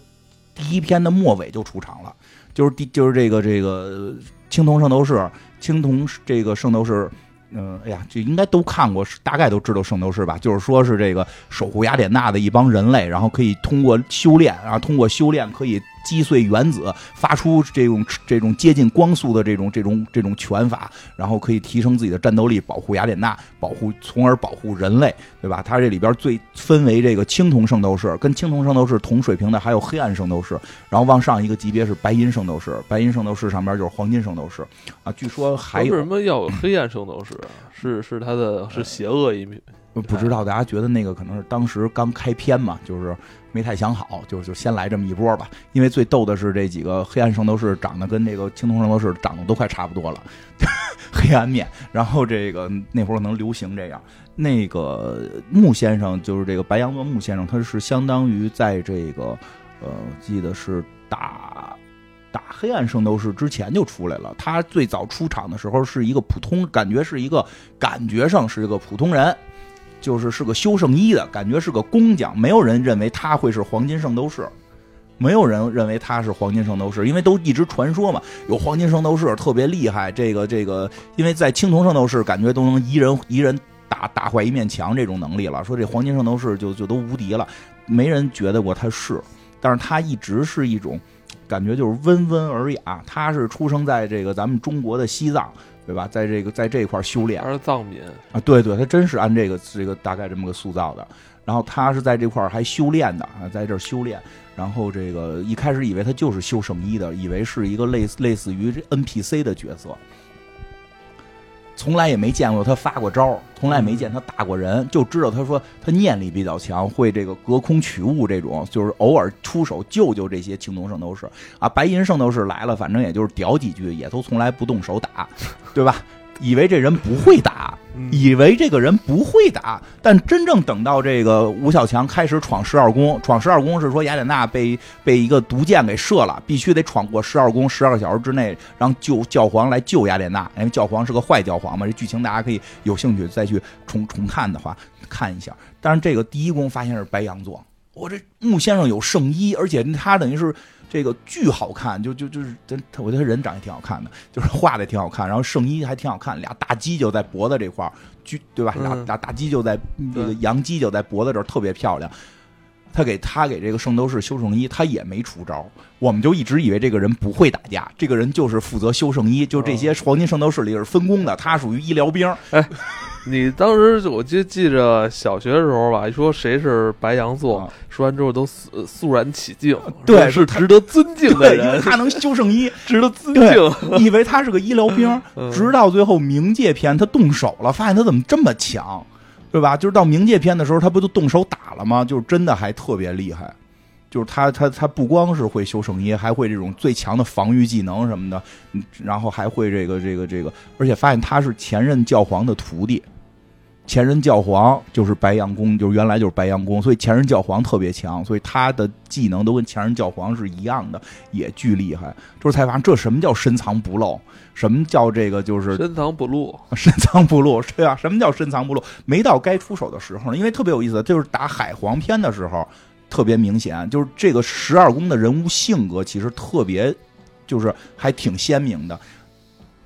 第一篇的末尾就出场了，就是第就是这个这个青铜圣斗士，青铜这个圣斗士。嗯，哎呀，就应该都看过，大概都知道圣斗士吧？就是说是这个守护雅典娜的一帮人类，然后可以通过修炼，然后通过修炼可以。击碎原子，发出这种这种接近光速的这种这种这种拳法，然后可以提升自己的战斗力，保护雅典娜，保护从而保护人类，对吧？它这里边最分为这个青铜圣斗士，跟青铜圣斗士同水平的还有黑暗圣斗士，然后往上一个级别是白银圣斗士，白银圣斗士上边就是黄金圣斗士啊。据说还有什么要有黑暗圣斗士？是是他的是邪恶一面？不知道，大家觉得那个可能是当时刚开篇嘛，就是。没太想好，就就先来这么一波吧。因为最逗的是这几个黑暗圣斗士长得跟这个青铜圣斗士长得都快差不多了，黑暗面。然后这个那会儿能流行这样。那个木先生就是这个白羊座木先生，他是相当于在这个呃，记得是打打黑暗圣斗士之前就出来了。他最早出场的时候是一个普通，感觉是一个感觉上是一个普通人。就是是个修圣衣的感觉，是个工匠，没有人认为他会是黄金圣斗士，没有人认为他是黄金圣斗士，因为都一直传说嘛，有黄金圣斗士特别厉害，这个这个，因为在青铜圣斗士感觉都能一人一人打打坏一面墙这种能力了，说这黄金圣斗士就就都无敌了，没人觉得过他是，但是他一直是一种感觉，就是温文尔雅，他是出生在这个咱们中国的西藏。对吧？在这个在这一块修炼，他是藏民啊，对对，他真是按这个这个大概这么个塑造的。然后他是在这块还修炼的啊，在这儿修炼。然后这个一开始以为他就是修圣衣的，以为是一个类似类似于这 NPC 的角色。从来也没见过他发过招，从来没见他打过人，就知道他说他念力比较强，会这个隔空取物这种，就是偶尔出手救救这些青铜圣斗士啊，白银圣斗士来了，反正也就是屌几句，也都从来不动手打，对吧？以为这人不会打，以为这个人不会打，但真正等到这个吴小强开始闯十二宫，闯十二宫是说雅典娜被被一个毒箭给射了，必须得闯过十二宫，十二个小时之内让救教皇来救雅典娜，因为教皇是个坏教皇嘛。这剧情大家可以有兴趣再去重重看的话看一下。但是这个第一宫发现是白羊座，我这木先生有圣衣，而且他等于是。这个巨好看，就就就是真，我觉得他人长得挺好看的，就是画的挺好看，然后圣衣还挺好看，俩大鸡就在脖子这块儿，巨对吧？俩俩大鸡就在那个羊鸡就在脖子这儿特别漂亮。他给他给这个圣斗士修圣衣，他也没出招，我们就一直以为这个人不会打架，这个人就是负责修圣衣，就这些黄金圣斗士里是分工的，他属于医疗兵。哎，你当时我记记着小学的时候吧，说谁是白羊座，啊说完之后都肃肃然起敬，对是值得尊敬的对，因为人，他能修圣衣，值得尊敬。以为他是个医疗兵，嗯直到最后冥界篇他动手了，发现他怎么这么强，对吧？就是到冥界篇的时候，他不就动手打了吗？就是真的还特别厉害。就是他，他他不光是会修圣衣，还会这种最强的防御技能什么的，嗯然后还会这个这个这个，而且发现他是前任教皇的徒弟，前任教皇就是白羊宫，就是原来就是白羊宫，所以前任教皇特别强，所以他的技能都跟前任教皇是一样的，也巨厉害。就是才发现这什么叫深藏不露，什么叫这个就是深藏不露，深藏不露，对啊，什么叫深藏不露？没到该出手的时候呢，因为特别有意思，就是打海皇篇的时候特别明显，就是这个十二宫的人物性格其实特别，就是还挺鲜明的。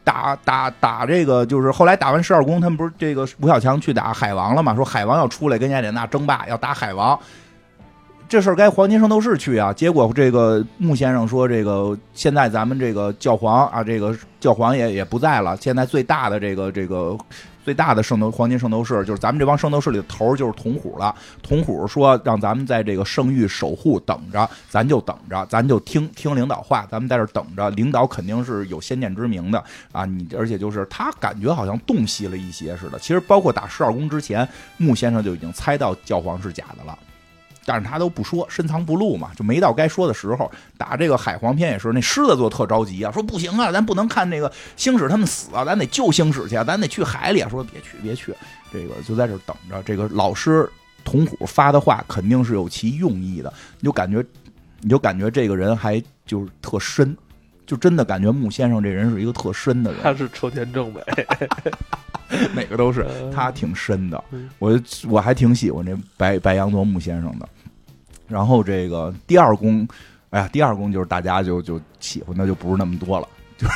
打打打这个，就是后来打完十二宫，他们不是这个吴小强去打海王了嘛？说海王要出来跟雅典娜争霸，要打海王。这事儿该黄金圣斗士去啊，结果这个穆先生说，这个现在咱们这个教皇啊，这个教皇也也不在了，现在最大的这个这个最大的圣斗黄金圣斗士，就是咱们这帮圣斗士里的头就是铜虎了。铜虎说让咱们在这个圣域守护，等着，咱就等着，咱就听听领导话，咱们在这等着。领导肯定是有先见之明的啊，你而且就是他感觉好像洞悉了一些似的。其实包括打十二宫之前，穆先生就已经猜到教皇是假的了。但是他都不说，深藏不露嘛，就没到该说的时候。打这个海皇篇也是，那狮子座特着急啊，说不行啊，咱不能看那个星矢他们死啊，咱得救星矢去，咱得去海里啊。说别去别去，这个就在这等着。这个老师铜虎发的话肯定是有其用意的，你就感觉，你就感觉这个人还就是特深，就真的感觉穆先生这人是一个特深的人。他是车田正美，哪个都是嗯他挺深的嗯，我我还挺喜欢这白白羊座木先生的。然后这个第二宫，哎呀，第二宫就是大家就就喜欢的就不是那么多了，就是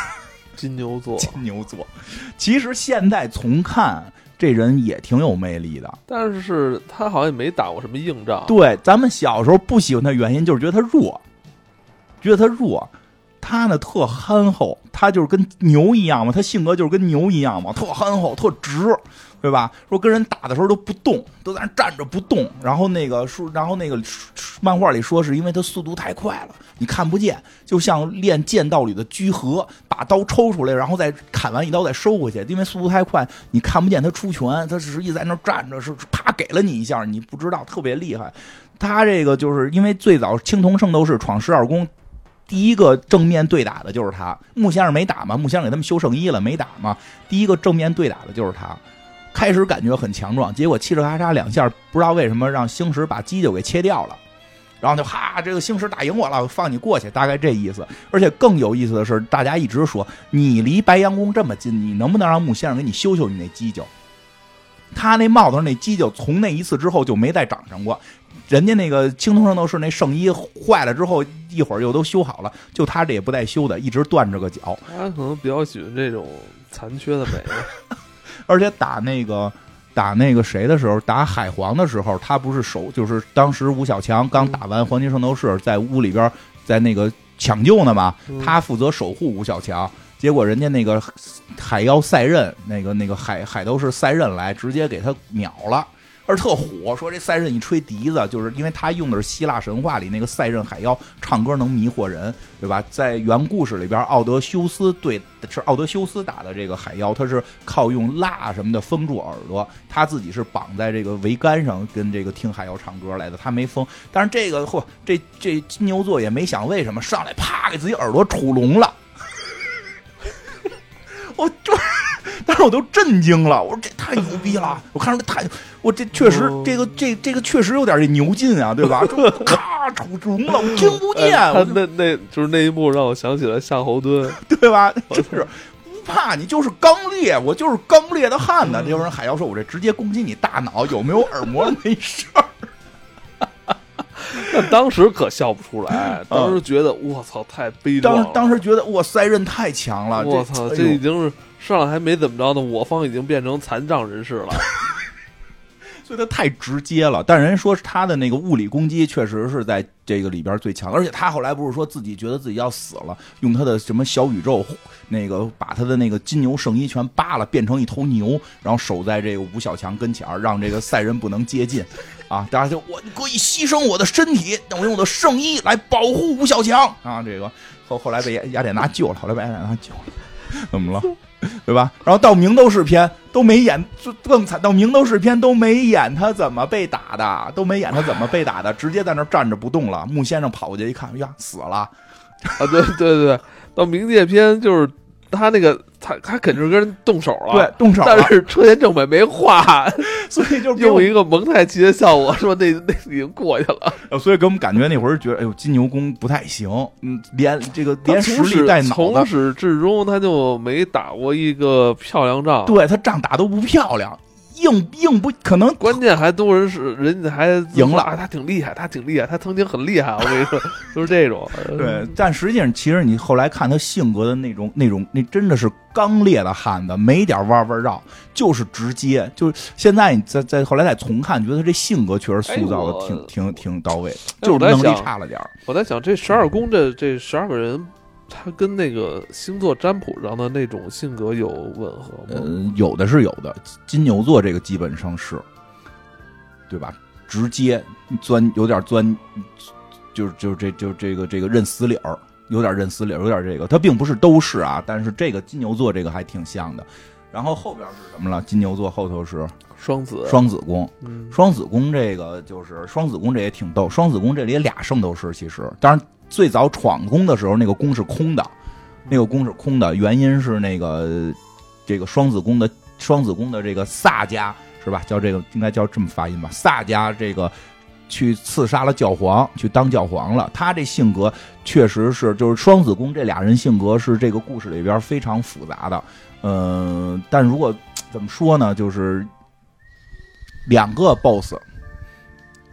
金牛座。金牛座。其实现在从看，这人也挺有魅力的。但是他好像也没打过什么硬仗。对，咱们小时候不喜欢他，原因就是觉得他弱，觉得他弱。他呢特憨厚，他就是跟牛一样嘛，他性格就是跟牛一样嘛，特憨厚，特直，对吧？说跟人打的时候都不动，都在那站着不动。然后那个说，然后那个漫画里说是因为他速度太快了，你看不见，就像练剑道里的居合，把刀抽出来，然后再砍完一刀再收回去，因为速度太快，你看不见他出拳，他实际在那站着，是啪给了你一下，你不知道，特别厉害。他这个就是因为最早青铜圣斗士闯十二宫，第一个正面对打的就是他。穆先生没打嘛，穆先生给他们修圣衣了，没打嘛。第一个正面对打的就是他。开始感觉很强壮，结果嘁哩咔嚓两下，不知道为什么让星矢把犄角给切掉了，然后就哈，这个星矢打赢我了，放你过去，大概这意思。而且更有意思的是，大家一直说你离白羊宫这么近，你能不能让穆先生给你修修你那犄角？他那帽子上那犄角从那一次之后就没再长上过。人家那个青铜圣斗士那圣衣坏了之后，一会儿又都修好了，就他这也不带修的，一直断着个脚。他可能比较喜欢这种残缺的美。而且打那个打那个谁的时候，打海皇的时候，他不是守，就是当时吴小强刚打完黄金圣斗士，在屋里边在那个抢救呢嘛，嗯他负责守护吴小强。结果人家那个海妖赛刃，那个那个海海斗士赛刃来，直接给他秒了。而特火，说这赛壬一吹笛子，就是因为他用的是希腊神话里那个赛壬海妖，唱歌能迷惑人，对吧？在原故事里边，奥德修斯对是奥德修斯打的这个海妖，他是靠用蜡什么的封住耳朵，他自己是绑在这个桅杆上跟这个听海妖唱歌来的，他没封。但是这个嚯，这这金牛座也没想为什么上来啪给自己耳朵杵聋了，我就。当时我都震惊了，我说这太牛逼了！我看着这太，我这确实，哦这个这这个确实有点这牛劲啊，对吧？就咔杵聋了，我听不见，哎他那那就是那一幕让我想起了夏侯惇。对吧？就是不怕你就是刚烈，我就是刚烈的汉子。有人海妖说：“我这直接攻击你大脑，有没有耳膜没事儿。那当时可笑不出来，当时觉得我操太悲”壮了。当当时觉得哇塞，刃太强了，我操，这这已经是上来还没怎么着呢，我方已经变成残障人士了。所以他太直接了。但人说他的那个物理攻击确实是在这个里边最强，而且他后来不是说自己觉得自己要死了，用他的什么小宇宙，那个把他的那个金牛圣衣全扒了，变成一头牛，然后守在这个吴小强跟前让这个赛人不能接近。啊，大家就我可以牺牲我的身体，我用我的圣衣来保护吴小强啊。这个后后来被雅雅典娜救了，后来被雅典娜救了，怎么了？对吧？然后到明斗士篇都没演，就更惨。到明斗士篇都没演他怎么被打的，都没演他怎么被打的，直接在那站着不动了。木先生跑过去一看，呀，死了！啊，对对对，到冥界篇就是。他那个，他他肯定是跟人动手了，对，动手。但是车田正美没画，所以就用一个蒙太奇的效果，说那 那已经过去了。所以给我们感觉那会儿觉得，哎呦，金牛宫不太行，嗯，连这个连实力带脑从始至终他就没打过一个漂亮仗，对他仗打都不漂亮。硬硬不可能，关键还都人是人家还赢了啊！他挺厉害，他挺厉害，他曾经很厉害。我跟你说，就是这种。对，但实际上，其实你后来看他性格的那种、那种，那真的是刚烈的汉子，没点弯弯绕，就是直接。就是现在你再再后来再重看，觉得他这性格确实塑造的挺挺挺到位，就是能力差了点我在想，这十二宫这这十二个人。他跟那个星座占卜上的那种性格有吻合吗？嗯，有的是有的。金牛座这个基本上是，对吧？直接钻，有点钻，就是就是这就这个这个认死理儿，有点认死理儿，有点这个。他并不是都是啊，但是这个金牛座这个还挺像的。然后后边是什么了？金牛座后头是双子，双子宫。双子宫这个就是双子宫，这也挺逗。双子宫这里俩圣斗士，其实当然。最早闯宫的时候，那个宫是空的，那个宫是空的，原因是那个这个双子宫的双子宫的这个萨家是吧？叫这个应该叫这么发音吧？萨家这个去刺杀了教皇，去当教皇了。他这性格确实是，就是双子宫这俩人性格是这个故事里边非常复杂的。嗯，但如果怎么说呢？就是两个 BOSS。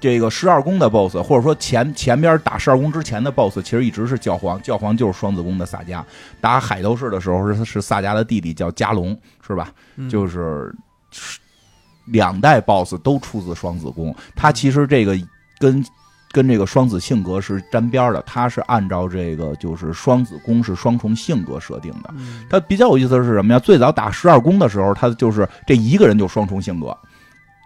这个十二宫的 boss，或者说前前边打十二宫之前的 boss，其实一直是教皇。教皇就是双子宫的萨迦。打海斗士的时候是是萨迦的弟弟叫加隆，是吧？就是两代 boss 都出自双子宫。他其实这个跟跟这个双子性格是沾边的。他是按照这个就是双子宫是双重性格设定的。他比较有意思的是什么呀？最早打十二宫的时候，他就是这一个人就双重性格。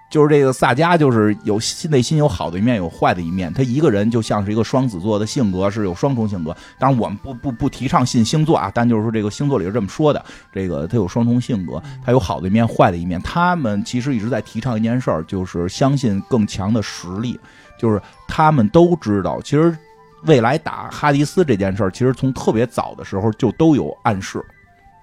就是这个萨迦，就是有内心有好的一面，有坏的一面。他一个人就像是一个双子座的性格，是有双重性格。当然，我们不不不提倡信星座啊，但就是说这个星座里是这么说的。这个他有双重性格，他有好的一面，坏的一面。他们其实一直在提倡一件事儿，就是相信更强的实力。就是他们都知道，其实未来打哈迪斯这件事儿，其实从特别早的时候就都有暗示，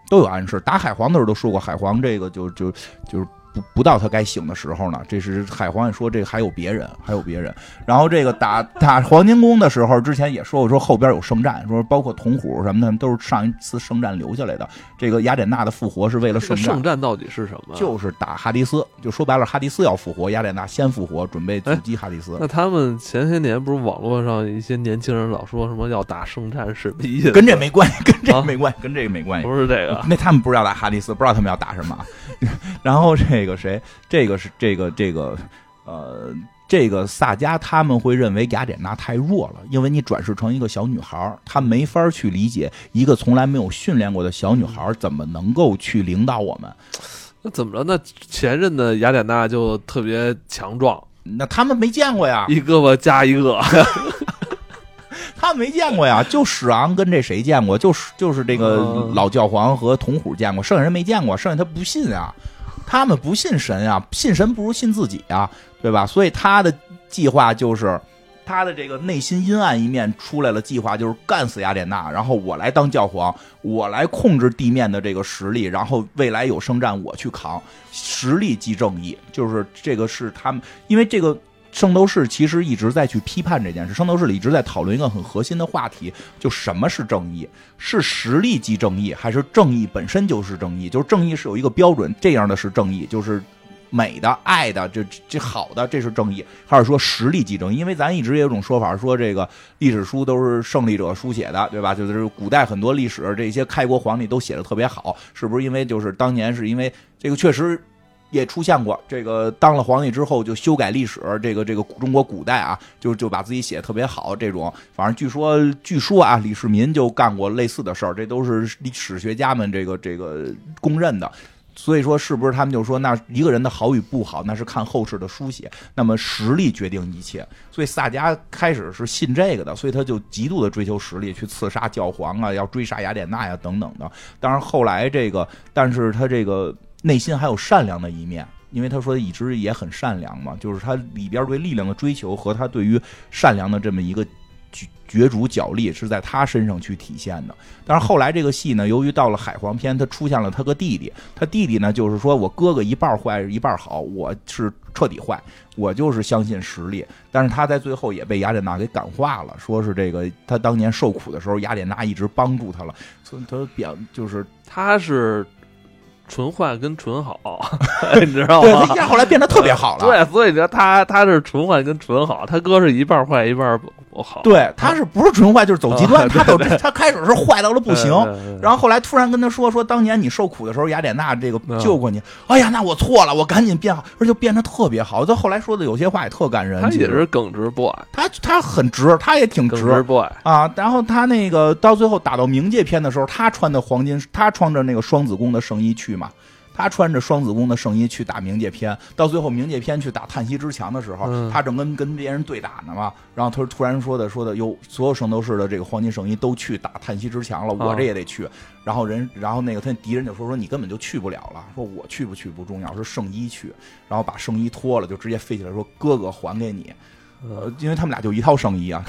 都有暗示。打海皇的时候都说过，海皇这个就就就是。不不到他该醒的时候呢，这是海皇也说这个还有别人，还有别人。然后这个打打黄金宫的时候，之前也说过，说后边有圣战，说包括铜虎什么的都是上一次圣战留下来的。这个雅典娜的复活是为了圣战。圣战到底是什么？就是打哈迪斯，就说白了，哈迪斯要复活，雅典娜先复活，准备阻击哈迪斯。那他们前些年不是网络上一些年轻人老说什么要打圣战是意思？跟这没关系，跟这没关系，跟这个没关系。不是这个，那他们不是要打哈迪斯，不知道他们要打什么。然后这个谁，这个是这个这个，呃，这个萨迦他们会认为雅典娜太弱了，因为你转世成一个小女孩，她没法去理解一个从来没有训练过的小女孩怎么能够去领导我们。那怎么着？那前任的雅典娜就特别强壮，那他们没见过呀，一胳膊加一个。他们没见过呀，就史昂跟这谁见过？就是就是这个老教皇和铜虎见过，剩下人没见过，剩下他不信啊，他们不信神呀，信神不如信自己啊，对吧？所以他的计划就是他的这个内心阴暗一面出来了，计划就是干死雅典娜，然后我来当教皇，我来控制地面的这个实力，然后未来有圣战我去扛，实力即正义，就是这个是他们，因为这个。圣斗士其实一直在去批判这件事，圣斗士里一直在讨论一个很核心的话题，就什么是正义？是实力即正义，还是正义本身就是正义？就是正义是有一个标准，这样的是正义，就是美的、爱的，这这好的，这是正义，还是说实力即正义？因为咱一直也有种说法，说这个历史书都是胜利者书写的，对吧？就是古代很多历史，这些开国皇帝都写的特别好，是不是？因为就是当年是因为这个确实。也出现过。这个当了皇帝之后就修改历史，这个这个中国古代啊，就就把自己写的特别好。这种反正据说据说啊，李世民就干过类似的事儿，这都是历史学家们这个这个公认的。所以说，是不是他们就说，那一个人的好与不好，那是看后世的书写，那么实力决定一切。所以萨迦开始是信这个的，所以他就极度的追求实力，去刺杀教皇啊，要追杀雅典娜呀等等的。当然后来这个，但是他这个内心还有善良的一面，因为他说一直也很善良嘛，就是他里边对力量的追求和他对于善良的这么一个。角逐角力是在他身上去体现的，但是后来这个戏呢，由于到了海皇篇，他出现了他个弟弟，他弟弟呢就是说我哥哥一半坏一半好，我是彻底坏，我就是相信实力，但是他在最后也被雅典娜给感化了，说是这个他当年受苦的时候，雅典娜一直帮助他了，所以他表就是他是。纯坏跟纯好，你知道吗？对，后来变得特别好了。对，所以你说他他是纯坏跟纯好，他哥是一半坏一半对，他是不是纯坏就是走极端？他走 他开始是坏到了不行，然后后来突然跟他说说，当年你受苦的时候，雅典娜这个救过你。哎呀，那我错了，我赶紧变好，而且变得特别好。他后来说的有些话也特感人。他也是耿直 boy，他他很直，他也挺直 boy 啊。然后他那个到最后打到冥界篇的时候，他穿的黄金，他穿着那个双子宫的圣衣去嘛。他穿着双子宫的圣衣去打冥界篇，到最后冥界篇去打叹息之墙的时候，他正跟跟别人对打呢嘛。然后他突然说的说的，哟，所有圣斗士的这个黄金圣衣都去打叹息之墙了，我这也得去。然后人，然后那个他敌人就说说你根本就去不了了，说我去不去不重要，是圣衣去。然后把圣衣脱了，就直接飞起来说哥哥还给你，呃，因为他们俩就一套圣衣啊。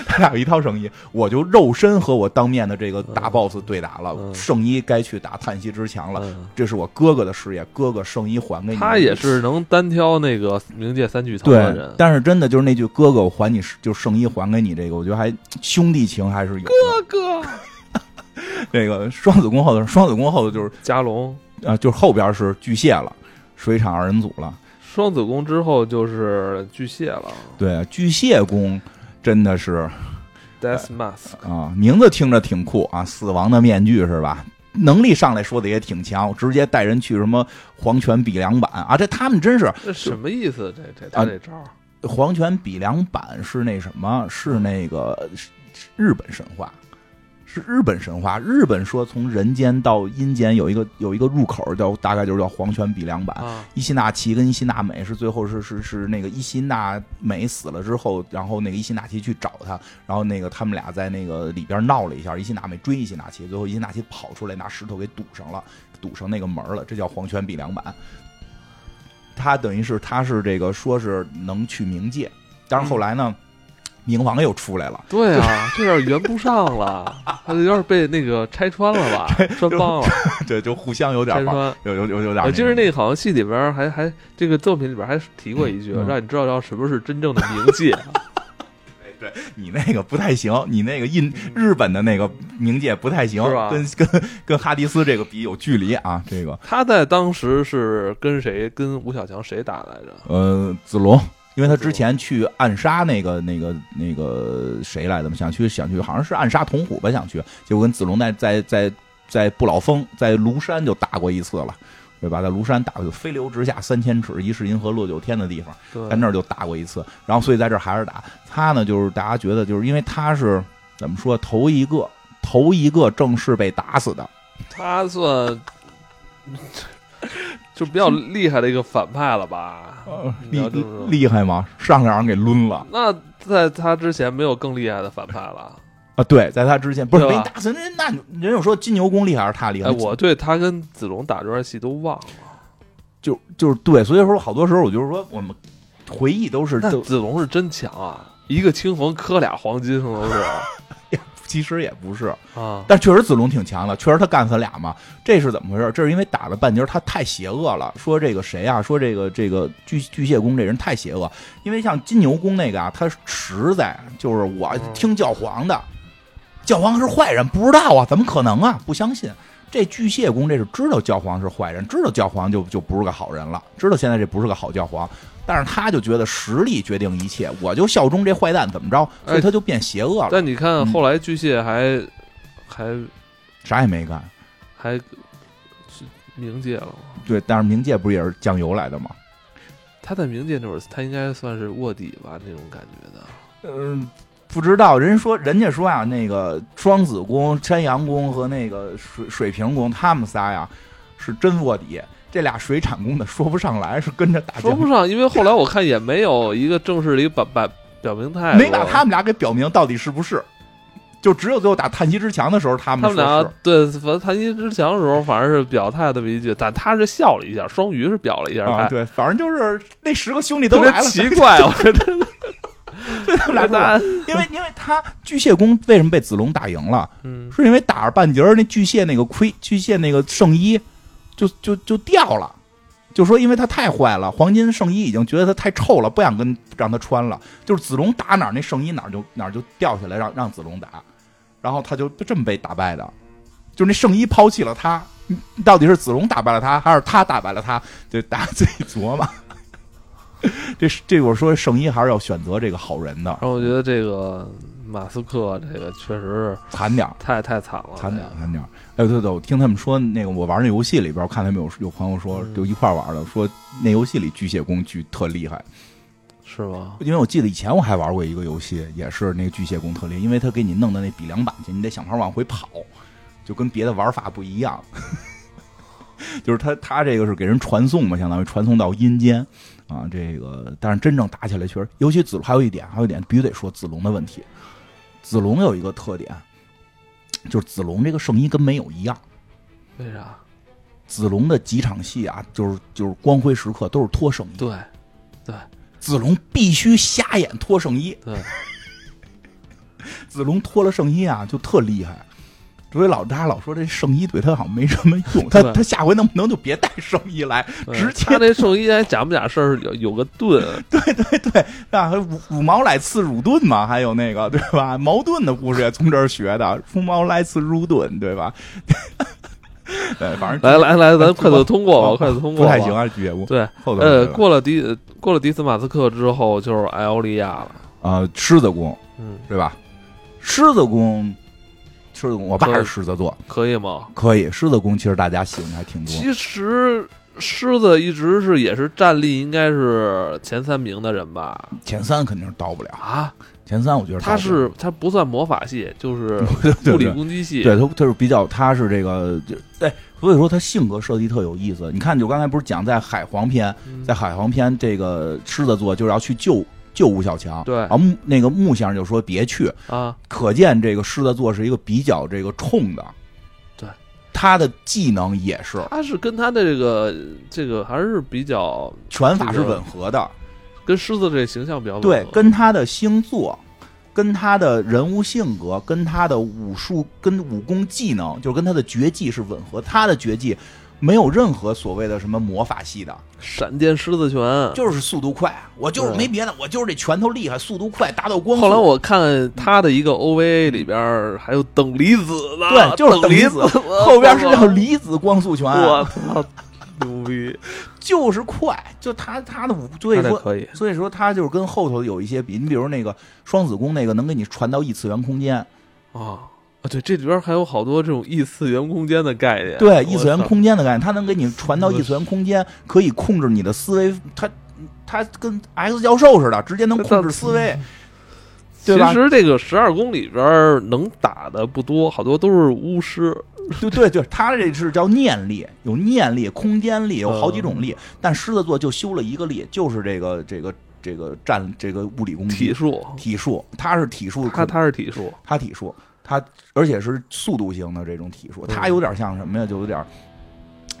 他俩有一套圣衣，我就肉身和我当面的这个大 boss 对打了。圣衣该去打叹息之墙了，这是我哥哥的事业，哥哥圣衣还给你。他也是能单挑那个冥界三巨头的人，但是真的就是那句“哥哥，我还你，就圣衣还给你”这个，我觉得还兄弟情还是有。哥哥，这个双子宫后头，双子宫后头就是加龙啊，就是后边是巨蟹了，水产二人组了。双子宫之后就是巨蟹了，对，巨蟹宫。真的是，Death Mask 啊，名字听着挺酷啊，死亡的面具是吧？能力上来说的也挺强，直接带人去什么黄泉比量版啊，这他们真是这什么意思？这这他这招黄泉比量版是那什么？是那个日本神话。是日本神话，日本说从人间到阴间有一个有一个入口，叫大概就是叫黄泉比梁板。伊西纳奇跟伊西纳美是最后是是是那个伊西纳美死了之后，然后那个伊西纳奇去找他，然后那个他们俩在那个里边闹了一下，伊西纳美追伊西纳奇，最后伊西纳奇跑出来拿石头给堵上了，堵上那个门了，这叫黄泉比梁板。他等于是他是这个说是能去冥界，但是后来呢？冥王又出来了，对啊，这有点圆不上了，他有点被那个拆穿了吧，穿帮了，对，就互相有点拆穿，有有有有点。我记得那个好像戏里边还还这个作品里边还提过一句，让你知道要什么是真正的冥界。哎，对你那个不太行，你那个印日本的那个冥界不太行，跟跟跟哈迪斯这个比有距离啊，这个他在当时是跟谁跟吴小强谁打来着？呃，子龙。因为他之前去暗杀那个、那个、那个谁来的嘛，想去想去，好像是暗杀童虎吧，想去，结果跟子龙在在在在不老峰，在庐山就打过一次了，对吧？在庐山打过，飞流直下三千尺，疑是银河落九天的地方，在那儿就打过一次。然后，所以在这儿还是打他呢，就是大家觉得，就是因为他是怎么说，头一个头一个正式被打死的，他算。就比较厉害的一个反派了吧？厉厉害吗？上让人给抡了。那在他之前没有更厉害的反派了啊？对，在他之前不是没打死人，那人有说金牛宫厉害还是他厉害？我对他跟子龙打这段戏都忘了，就就是对，所以说好多时候我就是说我们回忆都是子龙是真强啊，一个青铜磕俩黄金都是。其实也不是啊，但确实子龙挺强的，确实他干死俩嘛。这是怎么回事？这是因为打了半截，他太邪恶了。说这个谁啊？说这个这个巨巨蟹宫这人太邪恶。因为像金牛宫那个啊，他实在就是我听教皇的，教皇是坏人，不知道啊？怎么可能啊？不相信。这巨蟹宫这是知道教皇是坏人，知道教皇就就不是个好人了，知道现在这不是个好教皇。但是他就觉得实力决定一切，我就效忠这坏蛋，怎么着？所以他就变邪恶了。但你看后来巨蟹还还啥也没干，还冥界了。对，但是冥界不是也是酱油来的吗？他在冥界那会儿，他应该算是卧底吧，那种感觉的。嗯，不知道。人说，人家说啊，那个双子宫、山阳宫和那个水水平宫，他们仨呀是真卧底。这俩水产工的说不上来，是跟着打。说不上，因为后来我看也没有一个正式的一个表表明态，没把他们俩给表明到底是不是。就只有最后打叹息之墙的时候，他们他们俩对，反正叹息之墙的时候，反正是表态这么一句，但他是笑了一下，双鱼是表了一下态，对，反正就是那十个兄弟都来了，奇怪，我觉得，对他们俩 打，因为因为他巨蟹宫为什么被子龙打赢了？嗯，是因为打着半截儿，那巨蟹那个盔，巨蟹那个圣衣就就就掉了。就说，因为他太坏了，黄金圣衣已经觉得他太臭了，不想跟让他穿了。就是子龙打哪儿，那圣衣哪儿就哪儿就掉下来，让让子龙打，然后他就这么被打败的。就是那圣衣抛弃了他，到底是子龙打败了他，还是他打败了他？就大家自己琢磨。这这我说圣衣还是要选择这个好人的。然后我觉得这个马斯克这个确实是惨点太太惨了，惨点惨点哎，对对，我听他们说，那个我玩那游戏里边，我看他们有有朋友说，就一块玩的，说那游戏里巨蟹宫巨特厉害，是吗？因为我记得以前我还玩过一个游戏，也是那个巨蟹宫特厉害，因为他给你弄的那比梁板去，你得想法往回跑，就跟别的玩法不一样。就是他他这个是给人传送嘛，相当于传送到阴间啊。这个但是真正打起来，确实，尤其子龙还有一点，还有一点必须得说子龙的问题。子龙有一个特点。就是子龙这个圣衣跟没有一样，为啥？子龙的几场戏啊，就是就是光辉时刻都是脱圣衣，对，对，子龙必须瞎眼脱圣衣，对，子龙脱了圣衣啊，就特厉害。所以老大家老说这圣衣对他好像没什么用，他他下回能不能就别带圣衣来，直接他那圣衣还假不假事儿有有个盾，对对对，啊，五五毛来刺乳盾嘛，还有那个对吧？矛盾的故事也从这儿学的，五毛来刺乳盾，对吧？对，反正来来来，咱快速通过吧，快速通过。不太行啊，节目。对，呃，过了迪过了迪斯马斯克之后，就是艾欧利亚了啊，狮子宫，嗯，对吧？狮子宫。狮子宫，我爸是狮子座，可以吗？可以。狮子宫其实大家喜欢的还挺多。其实狮子一直是也是战力应该是前三名的人吧？前三肯定是到不了啊！前三我觉得他是他不算魔法系，就是 物理攻击系。对他他是比较他是这个对，所以说他性格设计特有意思。你看，就刚才不是讲在海皇篇，在海皇篇这个狮子座就是要去救。救吴小强，对，然后木那个木先生就说别去啊，可见这个狮子座是一个比较这个冲的，对，他的技能也是，他是跟他的这个这个还是比较拳法是吻合的，跟狮子这形象比较吻合对，跟他的星座，跟他的人物性格，跟他的武术跟武功技能，就是跟他的绝技是吻合，他的绝技。没有任何所谓的什么魔法系的闪电狮子拳，就是速度快。我就是没别的，我就是这拳头厉害，速度快，达到光。后来我看他的一个 OVA 里边还有等离子的，对，就是等离子，后边是叫离子光速拳。我操，牛逼！就是快，就他他的武，所以说可以，所以说他就是跟后头有一些比。你比如那个双子宫那个，能给你传到异次元空间啊。啊，对，这里边还有好多这种异次元空间的概念。对，异次元空间的概念，它能给你传到异次元空间，可以控制你的思维。它，它跟 X 教授似的，直接能控制思维。其实这个十二宫里边能打的不多，好多都是巫师。对对对，他这是叫念力，有念力、空间力，有好几种力。但狮子座就修了一个力，就是这个这个这个战这个物理攻击体术。体术，他是体术，他他是体术，他体术。他而且是速度型的这种体术，他有点像什么呀？就有点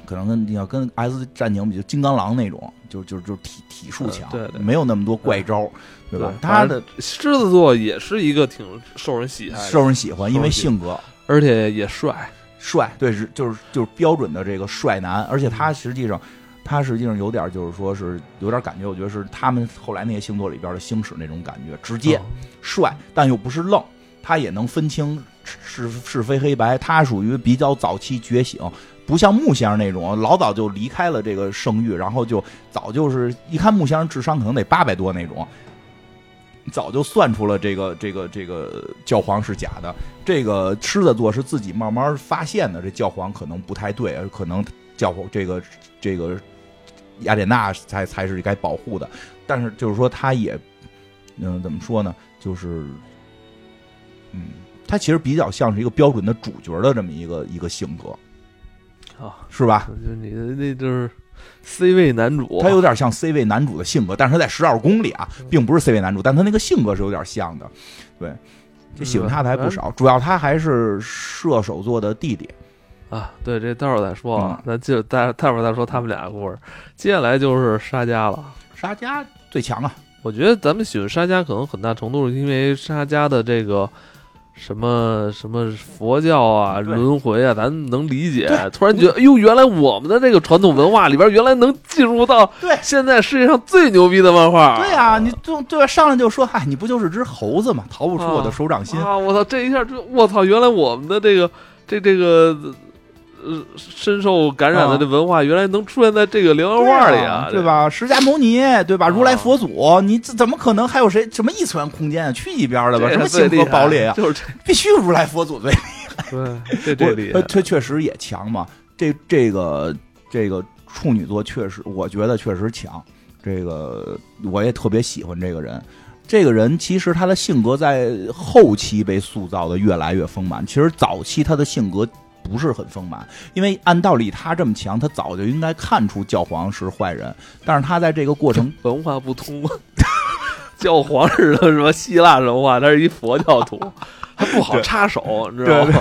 可能跟你要跟 S 战警比，就金刚狼那种，就就就体体术强，对，没有那么多怪招，对吧？他的狮子座也是一个挺受人喜爱、受人喜欢，因为性格，而且也帅，帅，对，是就是就是标准的这个帅男，而且他实际上他实际上有点就是说是有点感觉，我觉得是他们后来那些星座里边的星矢那种感觉，直接帅，但又不是愣。他也能分清是是非黑白，他属于比较早期觉醒，不像木先生那种老早就离开了这个圣域，然后就早就是一看木先生智商可能得八百多那种，早就算出了这个这个这个教皇是假的。这个狮子座是自己慢慢发现的，这教皇可能不太对，可能教皇这个这个雅典娜才才是该保护的。但是就是说，他也嗯，怎么说呢？就是嗯，他其实比较像是一个标准的主角的这么一个一个性格啊，是吧？就你的那就是 C 位男主，他有点像 C 位男主的性格，但是他在十二宫里啊，并不是 C 位男主，但他那个性格是有点像的。对，就喜欢他的还不少，主要他还是射手座的弟弟。啊，对，这待会儿再说啊，咱就待待会儿再说他们俩的故事。接下来就是沙加了，沙加最强啊！我觉得咱们喜欢沙加，可能很大程度是因为沙加的这个什么什么佛教啊、轮回啊，咱能理解。突然觉得，哎呦，原来我们的这个传统文化里边，原来能进入到对现在世界上最牛逼的漫画。对呀，你就对吧？上来就说，嗨，你不就是只猴子吗？逃不出我的手掌心啊！我操，这一下就我操，原来我们的这个这这个。呃，深受感染的这文化，原来能出现在这个连环画里啊，对吧？释迦牟尼，对吧？如来佛祖，你怎么可能还有谁？什么异次元空间啊？去一边了吧？什么星河爆裂啊？就是，必须如来佛祖最厉害。对，这这厉害，他确实也强嘛。这这个这个处女座确实，我觉得确实强。这个我也特别喜欢这个人。这个人其实他的性格在后期被塑造的越来越丰满。其实早期他的性格。不是很丰满，因为按道理他这么强，他早就应该看出教皇是坏人，但是他在这个过程 文化不通，教皇是什么希腊神话，他是一佛教徒。他不好插手，你知道吗？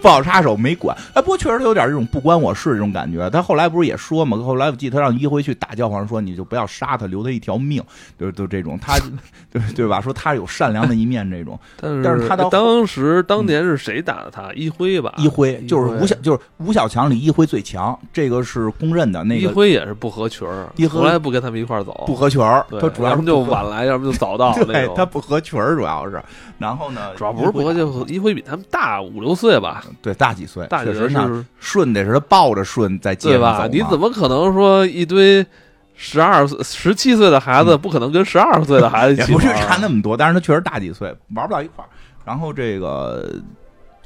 不好插手，没管。哎，不过确实他有点这种不关我事这种感觉。他后来不是也说嘛？后来我记得他让一辉去打教皇，说你就不要杀他，留他一条命，就就这种。他 对对吧？说他有善良的一面，这种。但是但是他当时当年是谁打的他？一辉吧？一辉就是吴小，就是吴小强里一辉最强，这个是公认的。那个一辉也是不合群儿，一后来不跟他们一块走，不合群儿。他主要就晚来，要不就早到。对，他不合群儿，主要是。然后呢？主要不是不合就一辉比他们大五六岁吧？对，大几岁？确实是顺得是他抱着顺在接对吧？你怎么可能说一堆十二岁、十七岁的孩子不可能跟十二岁的孩子？也不是差那么多，但是他确实大几岁，玩不到一块儿。然后这个。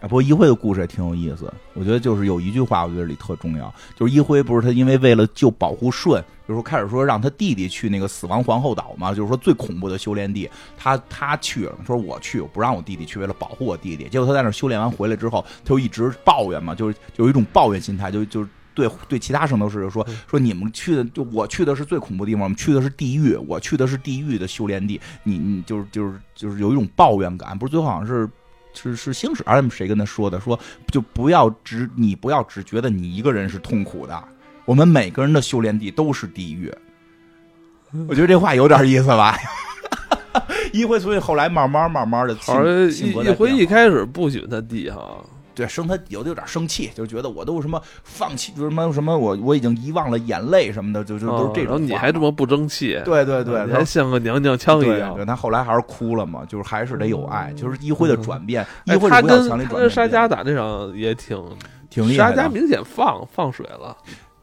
啊，不过一辉的故事也挺有意思。我觉得就是有一句话，我觉得里特重要，就是一辉不是他因为为了就保护舜，就是说开始说让他弟弟去那个死亡皇后岛嘛，就是说最恐怖的修炼地，他他去了，说我去，我不让我弟弟去，为了保护我弟弟。结果他在那修炼完回来之后，他就一直抱怨嘛，就是有一种抱怨心态，就就是对对其他圣斗士说说你们去的就我去的是最恐怖的地方，我们去的是地狱，我去的是地狱的修炼地，你你就是就是就是有一种抱怨感，不是最后好像是。是是星矢 M 谁跟他说的？说就不要只你不要只觉得你一个人是痛苦的，我们每个人的修炼地都是地狱。我觉得这话有点意思吧。一辉，所以后来慢慢慢慢的，一一辉一开始不喜欢他地哈。对，生他有的有点生气，就觉得我都什么放弃，就什么什么，我我已经遗忘了眼泪什么的，就就都是这种。然后你还这么不争气，对对对，还像个娘娘腔一样。对，他后来还是哭了嘛，就是还是得有爱，就是一辉的转变。一辉他跟他跟沙加打那场也挺挺厉害。沙加明显放放水了，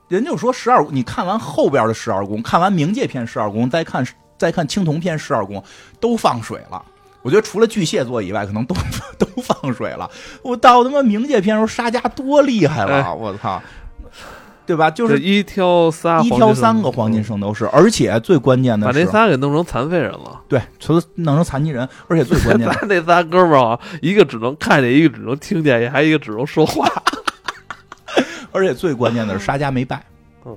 人就说十二，你看完后边的十二宫，看完冥界篇十二宫，再看再看青铜篇十二宫，都放水了。我觉得除了巨蟹座以外，可能都都放水了。我到他妈冥界篇时候，沙加多厉害了！我操，对吧？就是一挑三，一挑三个黄金圣斗士，而且最关键的是把那仨给弄成残废人了。对，除了弄成残疾人，而且最关键的，那仨哥们儿啊，一个只能看见，一个只能听见，还一个只能说话。而且最关键的是，沙加没败。嗯。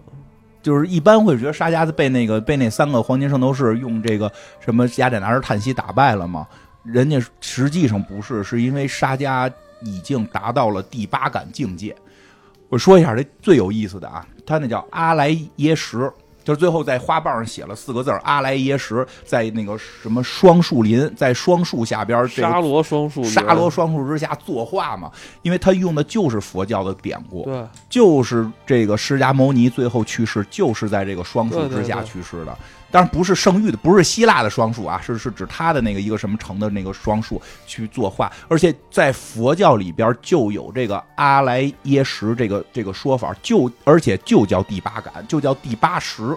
就是一般会觉得沙加被那个被那三个黄金圣斗士用这个什么雅典娜之叹息打败了吗？人家实际上不是，是因为沙加已经达到了第八感境界。我说一下这最有意思的啊，他那叫阿莱耶什。就是最后在花瓣上写了四个字阿莱耶什，在那个什么双树林，在双树下边沙罗双树沙罗双树之下作画嘛，因为他用的就是佛教的典故，对，就是这个释迦牟尼最后去世就是在这个双树之下去世的。当然不是圣域的，不是希腊的双数啊，是是指他的那个一个什么城的那个双数去作画，而且在佛教里边就有这个阿莱耶识这个这个说法，就而且就叫第八感，就叫第八识。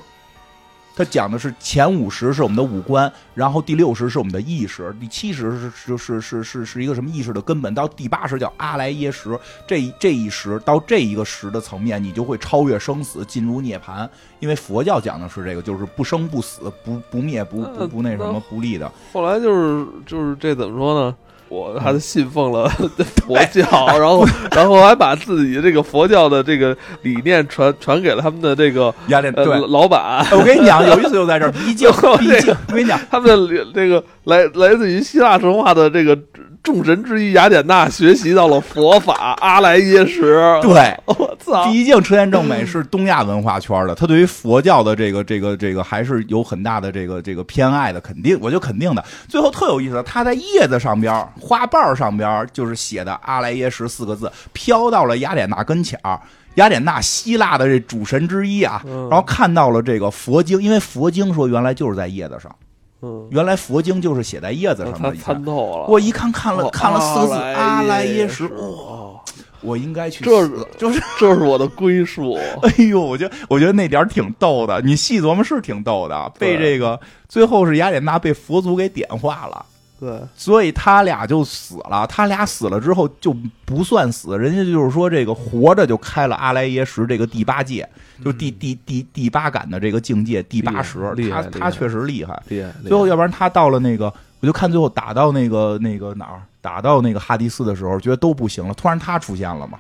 它讲的是前五十是我们的五官，然后第六十是我们的意识，第七十是就是是是是一个什么意识的根本，到第八十叫阿莱耶识，这这一时到这一个时的层面，你就会超越生死，进入涅槃。因为佛教讲的是这个，就是不生不死，不不灭不不不那什么不立的。后来就是就是这怎么说呢？我还信奉了 佛教，然后然后还把自己这个佛教的这个理念传传给了他们的这个雅典对。老板。我跟你讲，有意思就在这儿，毕竟 毕竟我跟你讲，他们的这个来来自于希腊神话的这个。众神之一雅典娜学习到了佛法阿莱耶识，对，我操！毕竟车田正美是东亚文化圈的，他对于佛教的这个这个这个还是有很大的这个这个偏爱的，肯定，我就肯定的。最后特有意思，他在叶子上边花瓣上边就是写的阿莱耶识四个字，飘到了雅典娜跟前儿。雅典娜希腊的这主神之一啊，然后看到了这个佛经，因为佛经说原来就是在叶子上。嗯，原来佛经就是写在叶子上的。参透了。我一看看了看了四个字阿莱耶识，哇！我应该去这就是这是我的归宿。哎呦，我觉得我觉得那点挺逗的。你细琢磨是挺逗的。被这个最后是雅典娜被佛祖给点化了。对，所以他俩就死了。他俩死了之后就不算死，人家就是说这个活着就开了阿莱耶识这个第八界。就第第第第八感的这个境界，第八十，他他确实厉害。厉害。最后，要不然他到了那个，我就看最后打到那个那个哪儿，打到那个哈迪斯的时候，觉得都不行了。突然他出现了嘛，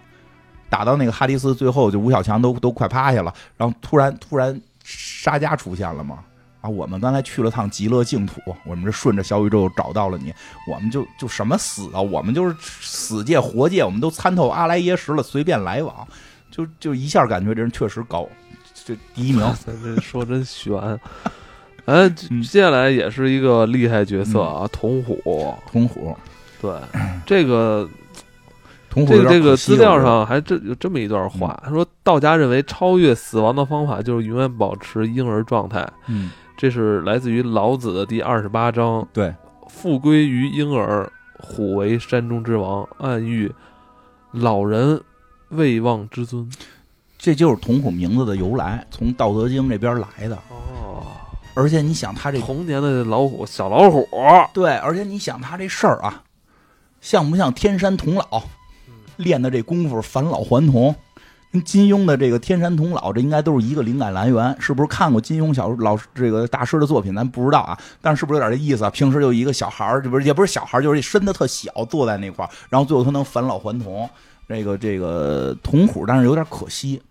打到那个哈迪斯，最后就吴小强都都快趴下了。然后突然突然沙加出现了嘛，啊，我们刚才去了趟极乐净土，我们这顺着小宇宙找到了你，我们就就什么死啊，我们就是死界活界，我们都参透阿莱耶识了，随便来往。就就一下感觉这人确实高，这第一名。这说真悬。哎，接下来也是一个厉害角色啊，童虎。童虎，对 这个童虎这个这个资料上还真有这么一段话，他说道家认为超越死亡的方法就是永远保持婴儿状态。嗯，这是来自于老子的第二十八章。对，复归于婴儿，虎为山中之王，暗喻老人。未忘之尊，这就是童虎名字的由来，从《道德经》这边来的。哦，而且你想，他这童年的老虎，小老虎，对，而且你想他这事儿啊，像不像天山童姥练的这功夫返老还童？跟金庸的这个天山童姥，这应该都是一个灵感来源，是不是？看过金庸小老这个大师的作品，咱不知道啊，但是是不是有点这意思啊？平时就一个小孩儿，这不是也不是小孩儿，就是身子特小，坐在那块儿，然后最后他能返老还童。这个这个童虎，但是有点可惜。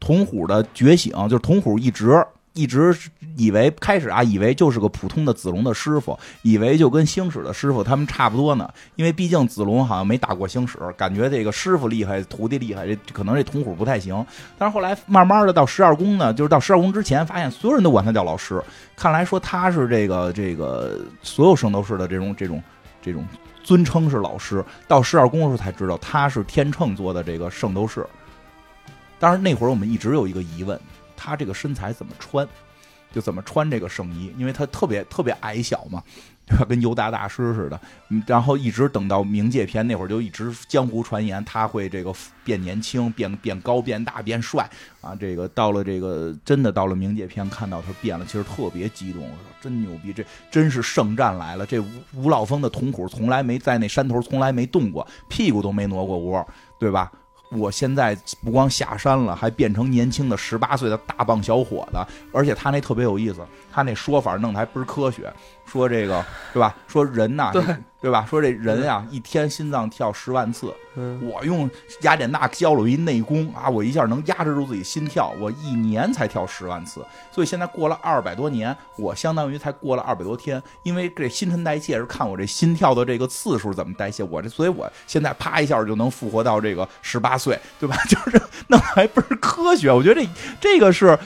童虎的觉醒，就是童虎一直一直以为开始啊，以为就是个普通的子龙的师傅，以为就跟星矢的师傅他们差不多呢。因为毕竟子龙好像没打过星矢，感觉这个师傅厉害，徒弟厉害，这可能这童虎不太行。但是后来慢慢的到十二宫呢，就是到十二宫之前，发现所有人都管他叫老师。看来说他是这个这个所有圣斗士的这种这种这种。尊称是老师，到十二宫的时候才知道他是天秤座的这个圣斗士。当然那会儿我们一直有一个疑问，他这个身材怎么穿，就怎么穿这个圣衣，因为他特别特别矮小嘛。跟尤达大师似的，然后一直等到冥界篇那会儿，就一直江湖传言他会这个变年轻、变变高、变大、变帅啊！这个到了这个真的到了冥界篇，看到他变了，其实特别激动，我说真牛逼，这真是圣战来了！这吴吴老峰的铜虎从来没在那山头从来没动过，屁股都没挪过窝，对吧？我现在不光下山了，还变成年轻的十八岁的大棒小伙子，而且他那特别有意思，他那说法弄得还倍儿科学。说这个是吧？说人呐，对对吧？说这人呀，一天心脏跳十万次。我用雅典娜教了我一内功啊，我一下能压制住自己心跳，我一年才跳十万次。所以现在过了二百多年，我相当于才过了二百多天，因为这新陈代谢是看我这心跳的这个次数怎么代谢。我这，所以我现在啪一下就能复活到这个十八岁，对吧？就是那还不是科学？我觉得这这个是。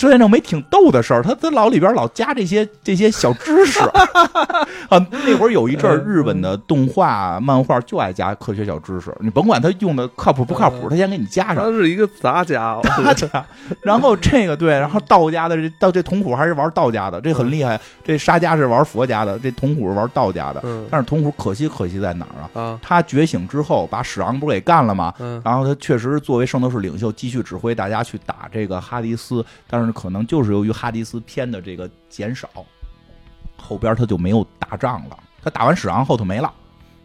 周先生没挺逗的事儿，他他老里边老加这些这些小知识 啊。那会儿有一阵儿，日本的动画漫画就爱加科学小知识，你甭管他用的靠谱不靠谱，他先给你加上。他是一个杂家，杂家。然后这个对，然后道家的这道这童虎还是玩道家的，这很厉害。这沙家是玩佛家的，这童虎是玩道家的。但是童虎可惜可惜在哪儿啊？他觉醒之后把史昂不是给干了吗？然后他确实作为圣斗士领袖，继续指挥大家去打这个哈迪斯，但是可能就是由于哈迪斯偏的这个减少，后边他就没有打仗了。他打完史昂后头没了，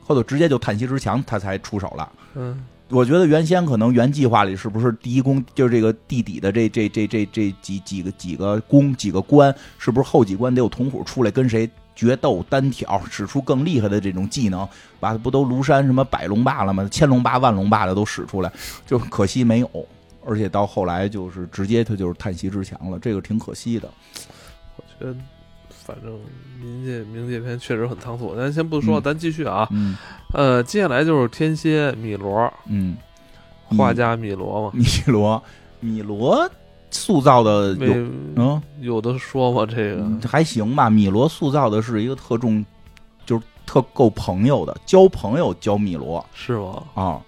后头直接就叹息之墙他才出手了。嗯，我觉得原先可能原计划里是不是第一宫就是这个地底的这这这这这几几个几个宫几个关，是不是后几关得有铜虎出来跟谁决斗单挑，使出更厉害的这种技能，把不都庐山什么百龙霸了吗？千龙霸万龙霸的都使出来，就可惜没有。而且到后来就是直接他就是叹息之墙了，这个挺可惜的。我觉得反正冥界冥界篇确实很仓促，咱先不说，咱继续啊。嗯呃，接下来就是天蝎米罗，嗯，画家米罗嘛，米罗米罗塑造的有没嗯有的说嘛，这个嗯还行吧。米罗塑造的是一个特重，就是特够朋友的，交朋友交米罗是吗？啊。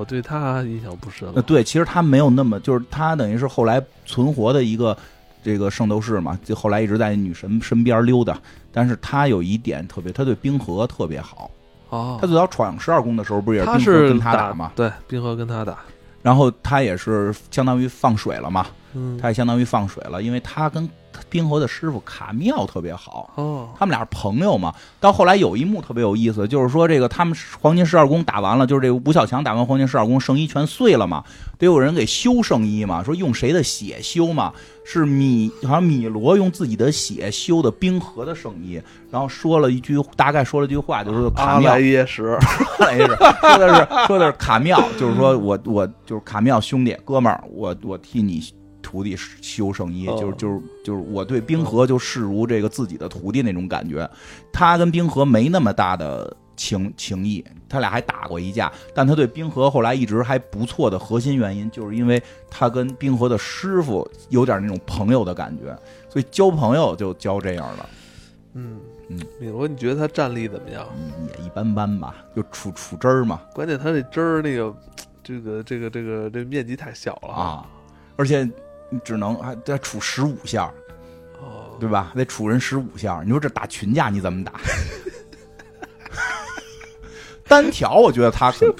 我对他印象不深了。呃，对，其实他没有那么，就是他等于是后来存活的一个这个圣斗士嘛，就后来一直在女神身边溜达。但是他有一点特别，他对冰河特别好。哦，他最早闯十二宫的时候，不是也是冰河跟他打嘛？对，冰河跟他打，然后他也是相当于放水了嘛，嗯，他也相当于放水了，因为他跟冰河的师傅卡妙特别好。哦，他们俩是朋友嘛。到后来有一幕特别有意思，就是说这个他们黄金十二宫打完了，就是这个吴小强打完黄金十二宫，圣衣全碎了嘛，得有人给修圣衣嘛。说用谁的血修嘛？是米，好像米罗用自己的血修的冰河的圣衣，然后说了一句，大概说了一句话，就是说卡妙 说的是说的是卡妙，就是说我我就是卡妙兄弟哥们儿，我我替你。徒弟修圣衣，哦就是就是就是我对冰河就视如这个自己的徒弟那种感觉。他跟冰河没那么大的情情谊，他俩还打过一架，但他对冰河后来一直还不错的核心原因，就是因为他跟冰河的师傅有点那种朋友的感觉，所以交朋友就交这样了。嗯嗯，米罗，你觉得他战力怎么样？嗯也一般般吧，就杵杵汁儿嘛关键他这汁儿那个，这个这个这个这面积太小了啊，而且你只能还得杵十五下，哦，对吧？得杵人十五下，你说这打群架你怎么打？单挑我觉得他可能，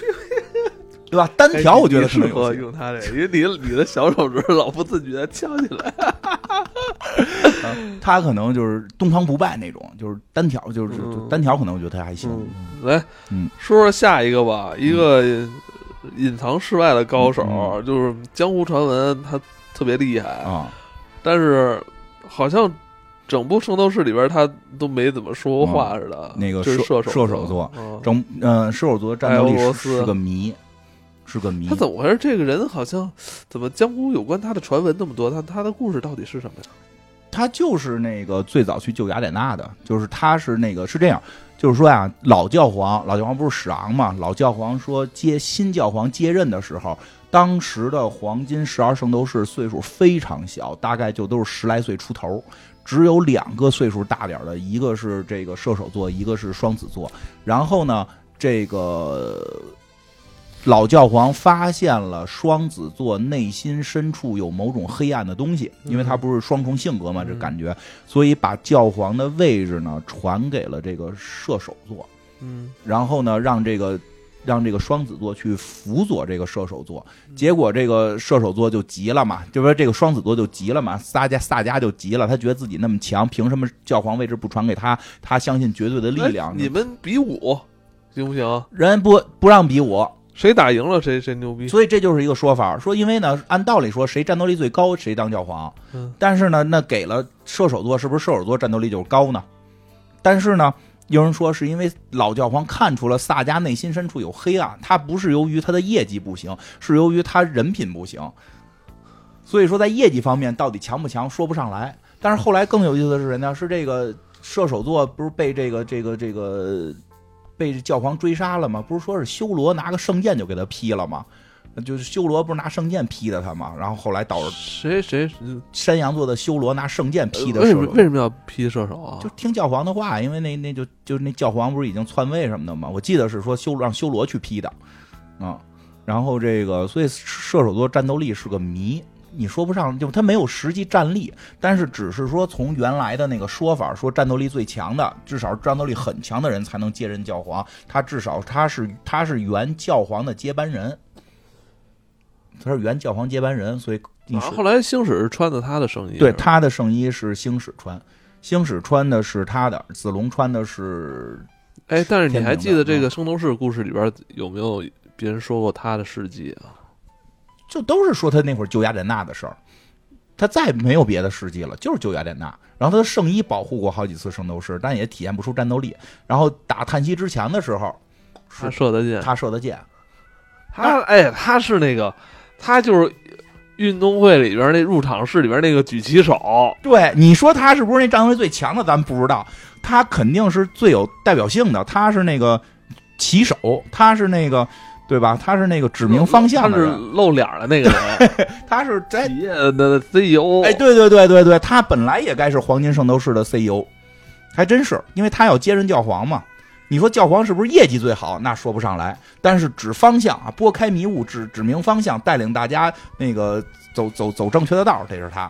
对吧？单挑我觉得可适合用他这个，因为你你的小手指老不自觉地敲起来。他可能就是东方不败那种，就是单挑，就是单挑，可能我觉得他还行。嗯，来，嗯，说说下一个吧，一个隐藏世外的高手，嗯就是江湖传闻他特别厉害，啊，但是好像整部圣斗士里边他都没怎么说过话似的。那个射射射手座嗯整嗯，射手座战斗力是个谜，是个谜他。怎么回事？这个人好像怎么江湖有关他的传闻那么多？他他的故事到底是什么呀？他就是那个最早去救雅典娜的，就是他是那个是这样，就是说呀，老教皇，老教皇不是史昂嘛？老教皇说接新教皇接任的时候，当时的黄金十二圣斗士岁数非常小，大概就都是十来岁出头，只有两个岁数大点的，一个是这个射手座，一个是双子座。然后呢，这个老教皇发现了双子座内心深处有某种黑暗的东西，因为他不是双重性格嘛，这感觉，所以把教皇的位置呢传给了这个射手座，嗯，然后呢让这个。让这个双子座去辅佐这个射手座，结果这个射手座就急了嘛，就说这个双子座就急了嘛，撒加萨迦就急了，他觉得自己那么强，凭什么教皇位置不传给他？他相信绝对的力量哎。你们比武行不行？人不不让比武，谁打赢了谁谁牛逼？所以这就是一个说法，说因为呢，按道理说谁战斗力最高谁当教皇，嗯但是呢，那给了射手座，是不是射手座战斗力就是高呢？但是呢，有人说是因为老教皇看出了萨迦内心深处有黑暗，他不是由于他的业绩不行，是由于他人品不行。所以说在业绩方面到底强不强说不上来。但是后来更有意思的是人呢，是这个射手座不是被这个这个这个被教皇追杀了吗？不是说是修罗拿个圣剑就给他劈了吗？就是修罗不是拿圣剑劈的他吗？然后后来导致谁谁嗯山羊座的修罗拿圣剑劈的射手为什么要劈射手啊？就听教皇的话，因为那那就就那教皇不是已经篡位什么的吗？我记得是说修让修罗去劈的，啊，然后这个所以射手座战斗力是个谜，你说不上，就他没有实际战力，但是只是说从原来的那个说法说战斗力最强的，至少战斗力很强的人才能接任教皇，他至少他是他是原教皇的接班人。他是原教皇接班人，所以后来星矢是穿的他的圣衣，对，他的圣衣是星矢穿，星矢穿的是他的，子龙穿的是。哎，但是你还记得这个嗯圣斗士故事里边有没有别人说过他的事迹啊？就都是说他那会儿救雅典娜的事儿，他再没有别的事迹了，就是救雅典娜。然后他的圣衣保护过好几次圣斗士，但也体现不出战斗力。然后打叹息之墙的时候，他射的箭，他射的箭，他哎，他是那个，他就是运动会里边那入场式里边那个举旗手，对你说他是不是那战斗力最强的，咱们不知道，他肯定是最有代表性的，他是那个旗手，他是那个对吧？他是那个指明方向他是的，露脸的那个人，他是在企业的 CEO。哎，对对对对对，他本来也该是黄金圣斗士的 CEO，还真是，因为他要接任教皇嘛。你说教皇是不是业绩最好？那说不上来，但是指方向啊，拨开迷雾，指指明方向，带领大家那个走走走正确的道儿，这是他。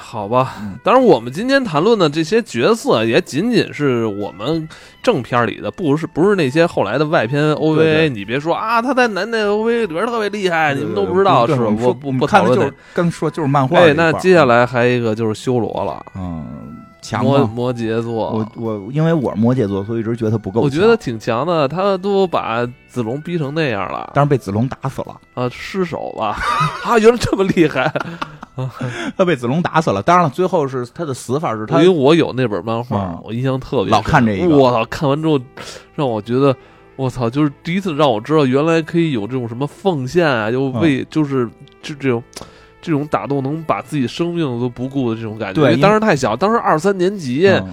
好吧嗯，当然我们今天谈论的这些角色，也仅仅是我们正片里的，不是不是那些后来的外篇 OVA。对你别说啊，他在男的 OVA 里边特别厉害，你们都不知道，是吧？我我不不讨论看的就是刚说就是漫画。那接下来还有一个就是修罗了，嗯，强？摩摩羯座。我我因为我是摩羯座，所以一直觉得他不够。我觉得挺强的，他都把子龙逼成那样了，但是被子龙打死了，啊，失手吧，啊，原来这么厉害！他被子龙打死了。当然了，最后是他的死法是他因为我有那本漫画嗯，我印象特别深老看这一个我操，看完之后让我觉得，我操，就是第一次让我知道原来可以有这种什么奉献啊，就嗯为就是就这种。这种打斗能把自己生命都不顾的这种感觉，因为对因为当时太小，当时二三年级，嗯。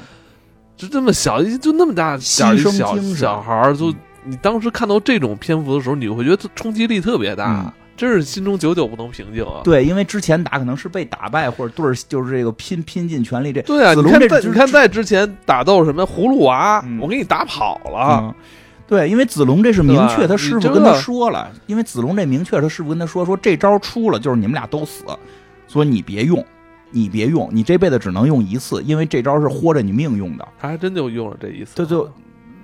就这么小，就那么大点儿一小小孩儿，就嗯你当时看到这种篇幅的时候，你会觉得冲击力特别大嗯，真是心中久久不能平静啊。对，因为之前打可能是被打败，或者对儿就是这个拼拼尽全力这。对啊，你看在你看在之前打斗什么葫芦娃嗯，我给你打跑了，嗯，对，因为子龙这是明确，他师傅跟他说了，因为子龙这明确，他师傅跟他说说这招出了就是你们俩都死，所以你别用，你别用，你这辈子只能用一次，因为这招是豁着你命用的。他还真就用了这一次，他就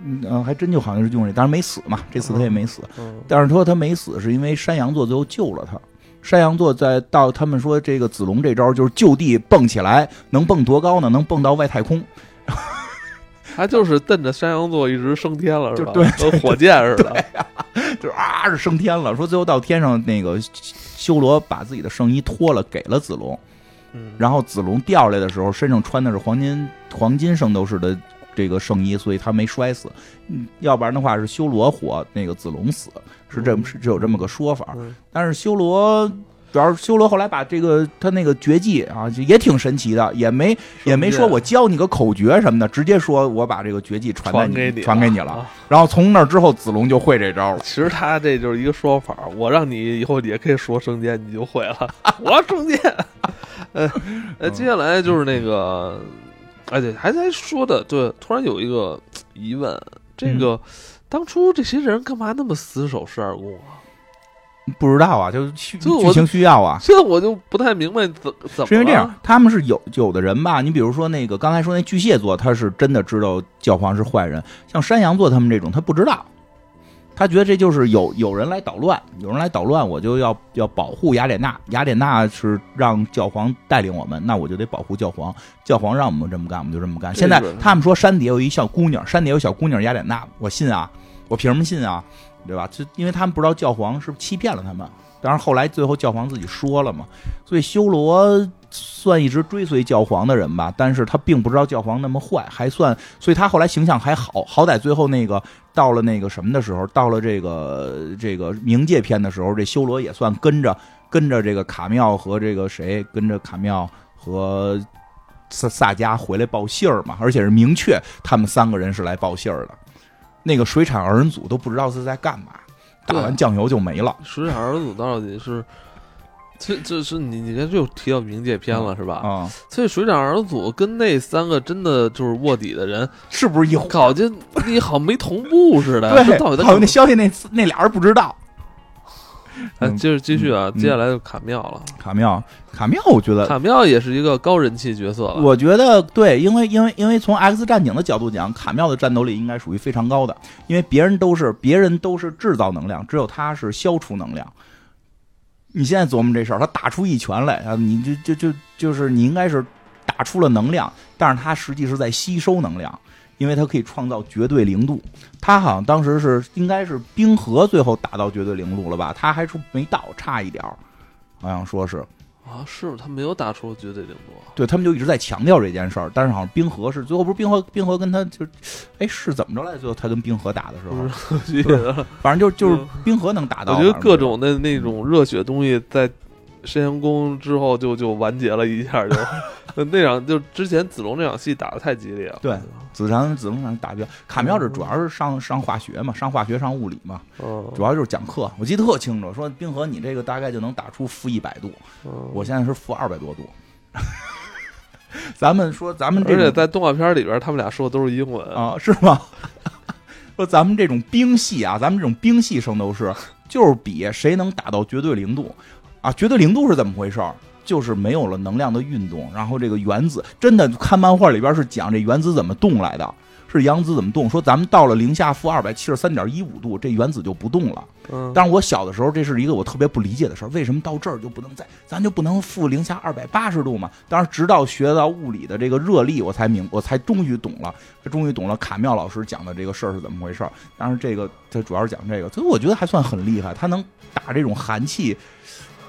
嗯、呃还真就好像是用这，当然没死嘛，这次他也没死，嗯，但是说他没死是因为山羊座最后救了他。山羊座在到他们说这个子龙这招就是就地蹦起来，能蹦多高呢？能蹦到外太空。他就是瞪着山羊座一直升天了，是吧？就对和火箭似的，就是啊，是升天了。说最后到天上，那个修罗把自己的圣衣脱了，给了子龙。嗯，然后子龙掉下来的时候，身上穿的是黄金黄金圣斗士的这个圣衣，所以他没摔死。嗯，要不然的话是修罗活，那个子龙死，是这么是只有这么个说法。嗯但是修罗。主要是修罗后来把这个他那个绝技啊，也挺神奇的，也没也没说我教你个口诀什么的，直接说我把这个绝技传给你传给你了。啊然后从那之后，子龙就会这招了。其实他这就是一个说法，我让你以后也可以说升天，你就会了。我要升天。呃呃，接下来就是那个，哎对，还在说的，对，突然有一个疑问，这个、当初这些人干嘛那么死守十二宫啊？不知道啊，就是剧剧情需要啊。现在我就不太明白怎怎么了是因为这样，他们是有有的人吧，你比如说那个刚才说那巨蟹座，他是真的知道教皇是坏人，像山羊座他们这种，他不知道，他觉得这就是有 有人来捣乱，有人来捣乱，我就要要保护雅典娜，雅典娜是让教皇带领我们，那我就得保护教皇，教皇让我们这么干，我们就这么干。现在他们说山底下有一小姑娘，山底下有小姑娘雅典娜，我信啊，我凭什么信啊？对吧？就因为他们不知道教皇是欺骗了他们。当然，后来最后教皇自己说了嘛，所以修罗算一直追随教皇的人吧，但是他并不知道教皇那么坏，还算，所以他后来形象还好，好歹最后那个到了那个什么的时候，到了这个这个冥界篇的时候，这修罗也算跟着跟着这个卡妙和这个谁，跟着卡妙和萨萨迦回来报信儿嘛，而且是明确他们三个人是来报信儿的，那个水产二人组都不知道是在干嘛，打完酱油就没了。水产二人组到底是？这这是你你看这又提到冥界篇了是吧？啊、所以水产二人组跟那三个真的就是卧底的人是不是一伙儿搞得你好没同步似的，对，好像那？消息那那俩人不知道。哎，接着继续啊，嗯接下来就卡妙了。卡妙，卡妙，我觉得，卡妙也是一个高人气角色了。我觉得对，因为因为因为从 X 战警的角度讲，卡妙的战斗力应该属于非常高的，因为别人都是别人都是制造能量，只有他是消除能量。你现在琢磨这事儿，他打出一拳来啊，你就就就就是你应该是打出了能量，但是他实际是在吸收能量，因为它可以创造绝对零度。他好像当时是应该是冰河最后打到绝对零度了吧？他还说没到，差一点儿，好像说是。啊，是他没有打出绝对零度，对他们就一直在强调这件事儿，但是好像冰河是最后不是冰河，冰河跟他就，哎，是怎么着来？最后他跟冰河打的时候，反正就就是冰河能打到。我觉得各种的那种热血东西在深阳宫之后就就完结了一下就。那场就之前子龙那场戏打的太激烈了。对，子长子龙那场打标卡妙是主要是上上化学嘛，上化学上物理嘛，主要就是讲课。我记得特清楚，说冰河你这个大概就能打出负一百度，我现在是负二百多度。咱们说咱们这个在动画片里边，他们俩说的都是英文啊，是吗？说咱们这种冰系啊，咱们这种冰系圣斗士就是比谁能打到绝对零度啊？绝对零度是怎么回事？就是没有了能量的运动，然后这个原子真的看漫画里边是讲这原子怎么动来的，是阳子怎么动？说咱们到了零下负二百七十三点一五度，这原子就不动了。嗯，但是我小的时候，这是一个我特别不理解的事儿，为什么到这儿就不能再，咱就不能负零下二百八十度嘛？当然，直到学到物理的这个热力，我才明，我才终于懂了，终于懂了卡妙老师讲的这个事儿是怎么回事儿。当然，这个他主要是讲这个，所以我觉得还算很厉害，他能打这种寒气。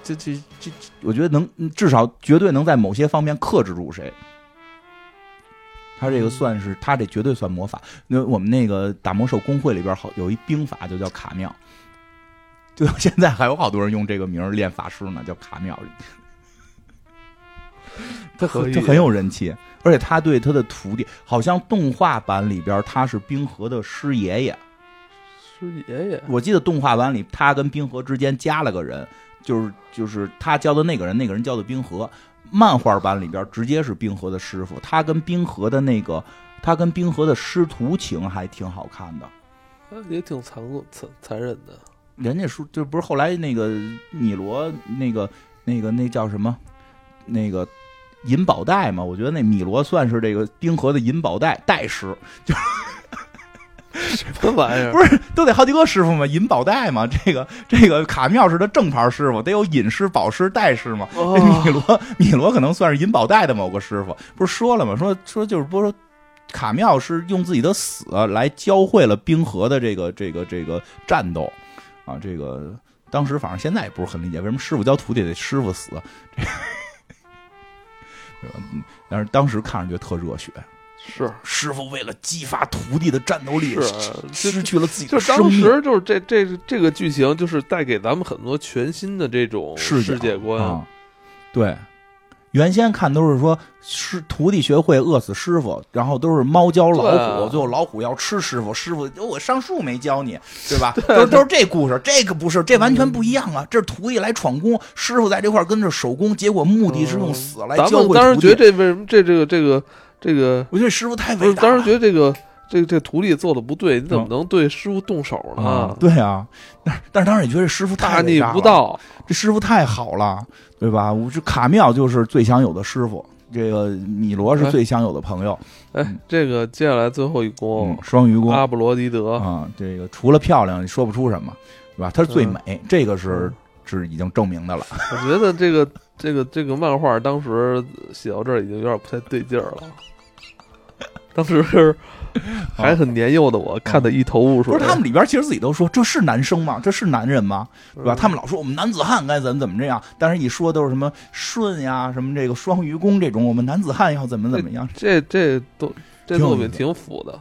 这这这，我觉得能至少绝对能在某些方面克制住谁。他这个算是他这绝对算魔法。那我们那个打魔兽公会里边好有一兵法就叫卡妙，就现在还有好多人用这个名练法师呢，叫卡妙。他很他很有人气，而且他对他的徒弟，好像动画版里边他是冰河的师爷爷。师爷爷，我记得动画版里他跟冰河之间加了个人。就是就是他教的那个人，那个人教的冰河。漫画版里边直接是冰河的师傅，他跟冰河的那个，他跟冰河的师徒情还挺好看的，也挺残酷、残残忍的。人家说，就不是后来那个米罗那个那个那叫什么那个银宝带嘛？我觉得那米罗算是这个冰河的银宝带带师，就。什么玩意儿？不是都得好几个师傅吗？银宝带吗？这个这个卡妙是他正牌师傅，得有隐师、宝师、代师吗？米罗米罗可能算是银宝带的某个师傅。不是说了吗？说说就是不是说卡妙是用自己的死来教会了冰河的这个这个这个战斗啊。这个当时反正现在也不是很理解，为什么师傅教徒弟得师傅死？但是当时看上去特热血。是师傅为了激发徒弟的战斗力，是失去了自己的生命。就当时就是这这这个剧情，就是带给咱们很多全新的这种世界观。对，原先看都是说师徒弟学会饿死师傅，然后都是猫教老虎，最后老虎要吃师傅，师傅我上树没教你，对吧？都都是这故事，这个不是，这完全不一样啊！这是徒弟来闯宫，师傅在这块跟着手工，结果目的是用死来教会徒弟。当时觉得这为什么这这个这个。这个我觉得师傅太伟大。当时觉得这个这个这徒弟做的不对，你怎么能对师傅动手呢？对啊，但但是当时也觉得这师傅大逆不道，这师傅太好了，对吧？我这卡妙就是最享有的师傅，这个米罗是最享有的朋友。哎，这个接下来最后一宫双鱼宫阿布罗迪德啊，这个除了漂亮，你说不出什么，对吧？她是最美，这个是是已经证明的了。我觉得这个这个这个漫画当时写到这儿已经有点不太对劲儿了。当时还很年幼的我看的一头雾水。不是他们里边其实自己都说这是男生吗？这是男人吗？对吧？他们老说我们男子汉该怎么怎么这样，但是一说都是什么舜呀，什么这个双鱼宫这种，我们男子汉要怎么怎么样？这这都这作品挺腐的，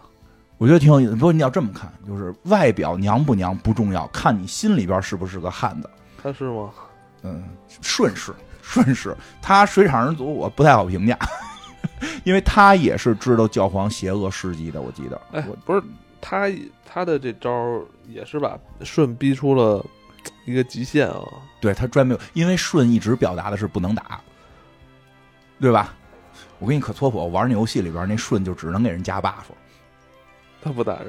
我觉得挺有意思。不过你要这么看，就是外表娘不娘不重要，看你心里边是不是个汉子。他是吗？嗯，顺势顺势，他水产人族我不太好评价。因为他也是知道教皇邪恶事迹的，我记得。哎，不是他他的这招也是把舜逼出了一个极限啊。对他专门，因为舜一直表达的是不能打，对吧？我跟你可搓破，玩那游戏里边那舜就只能给人加 buff，他不打人，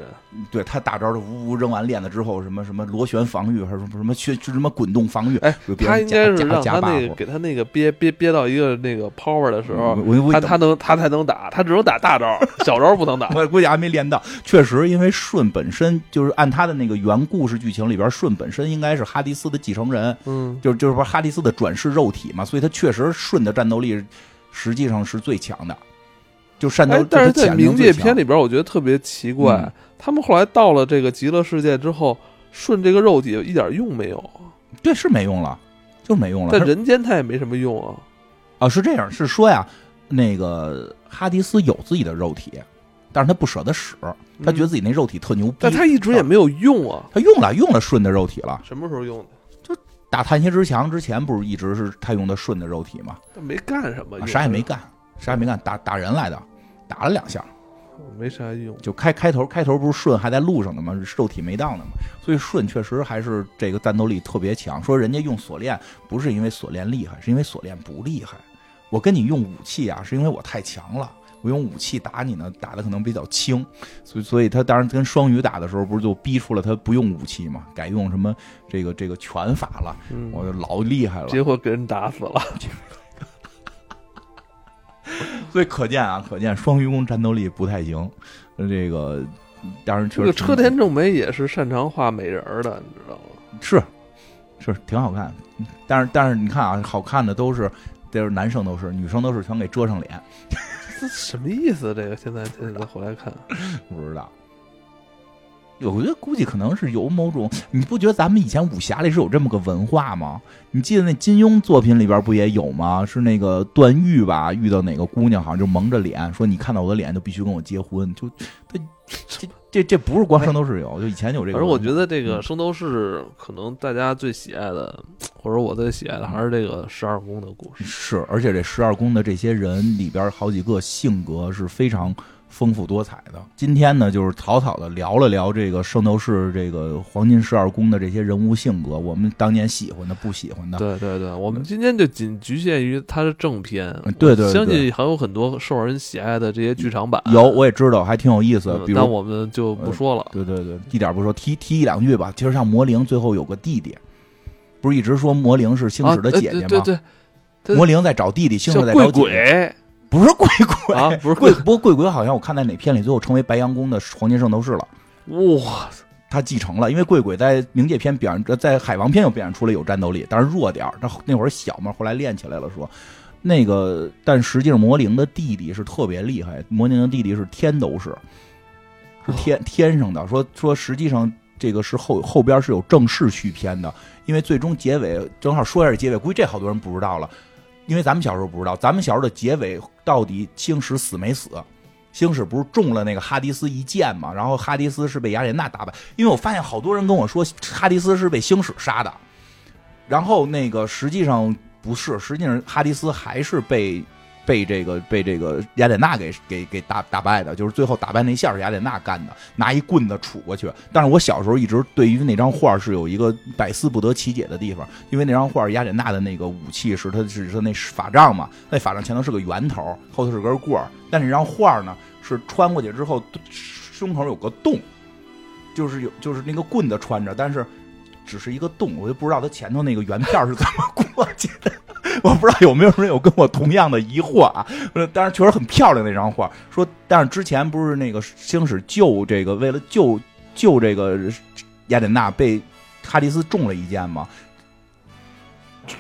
对他大招他呜呜扔完链子之后，什么什么螺旋防御还是什么什么去什么滚动防御，哎，他应该是让他那个给他那个憋憋憋到一个那个 power 的时候，他他能他才能打，他只能打大招，小招不能打。我估计还没练到。确实，因为舜本身就是按他的那个原故事剧情里边，舜本身应该是哈迪斯的继承人，嗯，就就是说哈迪斯的转世肉体嘛，所以他确实舜的战斗力实际上是最强的。就善斗，但是在冥界篇里边，我觉得特别奇怪。他们后来到了这个极乐世界之后，顺这个肉体一点用没有。对，是没用了，就是没用了。在人间他也没什么用啊。啊，是这样，是说呀，那个哈迪斯有自己的肉体，但是他不舍得使，他觉得自己那肉体特牛逼。但他一直也没有用啊。他用了，用了顺的肉体了。什么时候用的？就打探蝎之墙之前，不是一直是他用的顺的肉体吗？他没干什么，啥也没干。啥也没干，打打人来的，打了两下，没啥用。就开开头，开头不是顺还在路上呢吗？肉体没到呢嘛？所以顺确实还是这个战斗力特别强。说人家用锁链不是因为锁链厉害，是因为锁链不厉害。我跟你用武器啊，是因为我太强了。我用武器打你呢，打的可能比较轻。所以，所以他当然跟双鱼打的时候，不是就逼出了他不用武器嘛，改用什么这个这个拳法了。我就老厉害了，结果给人打死了。所以可见啊，可见双鱼宫战斗力不太行。这个当然，这个车田正美也是擅长画美人的，你知道吗？是，是挺好看。但是，但是你看啊，好看的都是，都是男生都是，女生都是全给遮上脸。这什么意思？这个现在现在回来看，不知道。我觉得估计可能是有某种，你不觉得咱们以前武侠里是有这么个文化吗？你记得那金庸作品里边不也有吗？是那个段誉吧，遇到哪个姑娘，好像就蒙着脸说：“你看到我的脸就必须跟我结婚。”就 他这这这不是光圣斗士有，就以前有这个。而我觉得这个圣斗士可能大家最喜爱的，或者我最喜爱的还是这个十二宫的故事。是，而且这十二宫的这些人里边，好几个性格是非常。丰富多彩的，今天呢，就是草草的聊了聊这个圣斗士这个黄金十二宫的这些人物性格，我们当年喜欢的、不喜欢的。对对对，我们今天就仅局限于它是正片。对对，相信还有很多受人喜爱的这些剧场版。有，我也知道，还挺有意思。那我们就不说了。对对对，一点不说，提提一两句吧。其实像魔灵最后有个弟弟，不是一直说魔灵是星矢的姐姐吗？对对，魔灵在找弟弟，星矢在找姐姐。不是贵鬼啊，不是贵，不过贵鬼好像我看在哪片里，最后成为白羊宫的黄金圣斗士了。哇，他继承了，因为贵鬼在冥界篇表现，在海王篇又表现出了有战斗力，但是弱点儿。他那会儿小嘛，后来练起来了。说那个，但实际上魔灵的弟弟是特别厉害，魔灵的弟弟是天斗士，是天天上的。说说实际上这个是后后边是有正式续篇的，因为最终结尾正好说一下结尾，估计这好多人不知道了。因为咱们小时候不知道，咱们小时候的结尾到底星矢死没死？星矢不是中了那个哈迪斯一箭嘛？然后哈迪斯是被雅典娜打败。因为我发现好多人跟我说哈迪斯是被星矢杀的，然后那个实际上不是，实际上哈迪斯还是被。被这个被这个雅典娜给给给打打败的，就是最后打败那下是雅典娜干的，拿一棍子杵过去。但是我小时候一直对于那张画是有一个百思不得其解的地方，因为那张画雅典娜的那个武器是她是她那法杖嘛，那法杖前头是个圆头，后头是根棍儿。但那张画呢是穿过去之后胸口有个洞，就是有就是那个棍子穿着，但是只是一个洞，我就不知道它前头那个圆片是怎么过去的。我不知道有没有人有跟我同样的疑惑啊？但是确实很漂亮那张画。说，但是之前不是那个星矢救这个，为了救救这个雅典娜被哈迪斯中了一箭吗？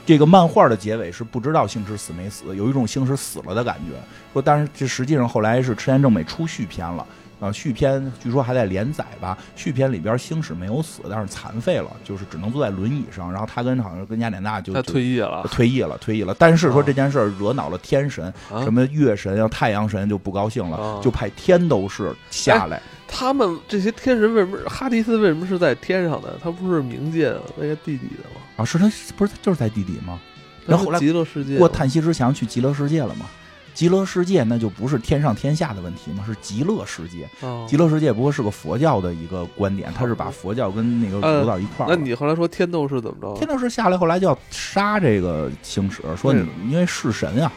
这个漫画的结尾是不知道星矢死没死，有一种星矢死了的感觉。说，但是这实际上后来是赤田正美出续篇了。啊，续篇据说还在连载吧？续篇里边星矢没有死，但是残废了，就是只能坐在轮椅上。然后他跟好像跟雅典娜就他退役了，退役了，退役了。但是说这件事惹恼了天神，什么月神啊、太阳神就不高兴了，就派天斗士下来。他们这些天神为什么哈迪斯为什么是在天上的？他不是冥界那个地底的吗？啊，是他不是就是在地底吗？然后后来极乐世界过叹息之墙去极乐世界了吗？极乐世界那就不是天上天下的问题嘛，是极乐世界。极乐世界不过是个佛教的一个观点，他是把佛教跟那个合到一块儿。那你后来说天斗士怎么着？天斗士下来后来就要杀这个星矢，说你因为弑神啊，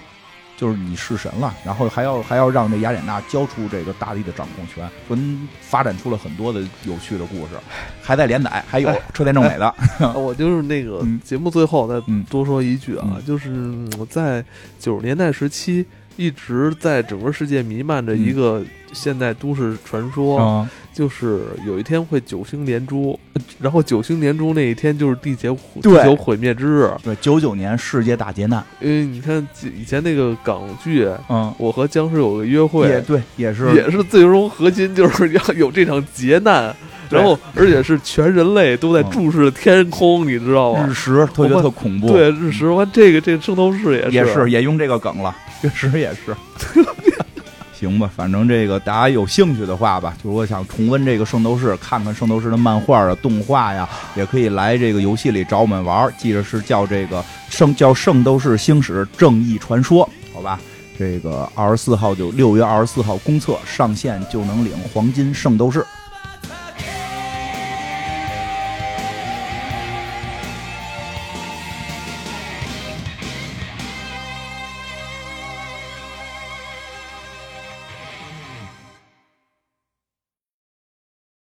就是你弑神了，然后还要还要让这雅典娜交出这个大地的掌控权，说发展出了很多的有趣的故事，还在连载，还有车田正美的。我就是那个节目最后再多说一句啊，就是我在九十年代时期。一直在整个世界弥漫着一个现代都市传说，就是有一天会九星连珠，然后九星连珠那一天就是地球地球毁灭之日。对，九九年世界大劫难。因为你看以前那个港剧，嗯，我和僵尸有个约会，也对，也是也是最终核心就是要有这场劫难。然后，而且是全人类都在注视天空，你知道吗？日食特别特恐怖。对，日食完这个这个圣斗士也是也是也用这个梗了，确实也是。行吧，反正这个大家有兴趣的话吧，就如果想重温这个圣斗士，看看圣斗士的漫画啊、动画呀，也可以来这个游戏里找我们玩。记着是叫这个圣叫《圣斗士星矢正义传说》，好吧？这个二十四号就六月二十四号公测上线就能领黄金圣斗士。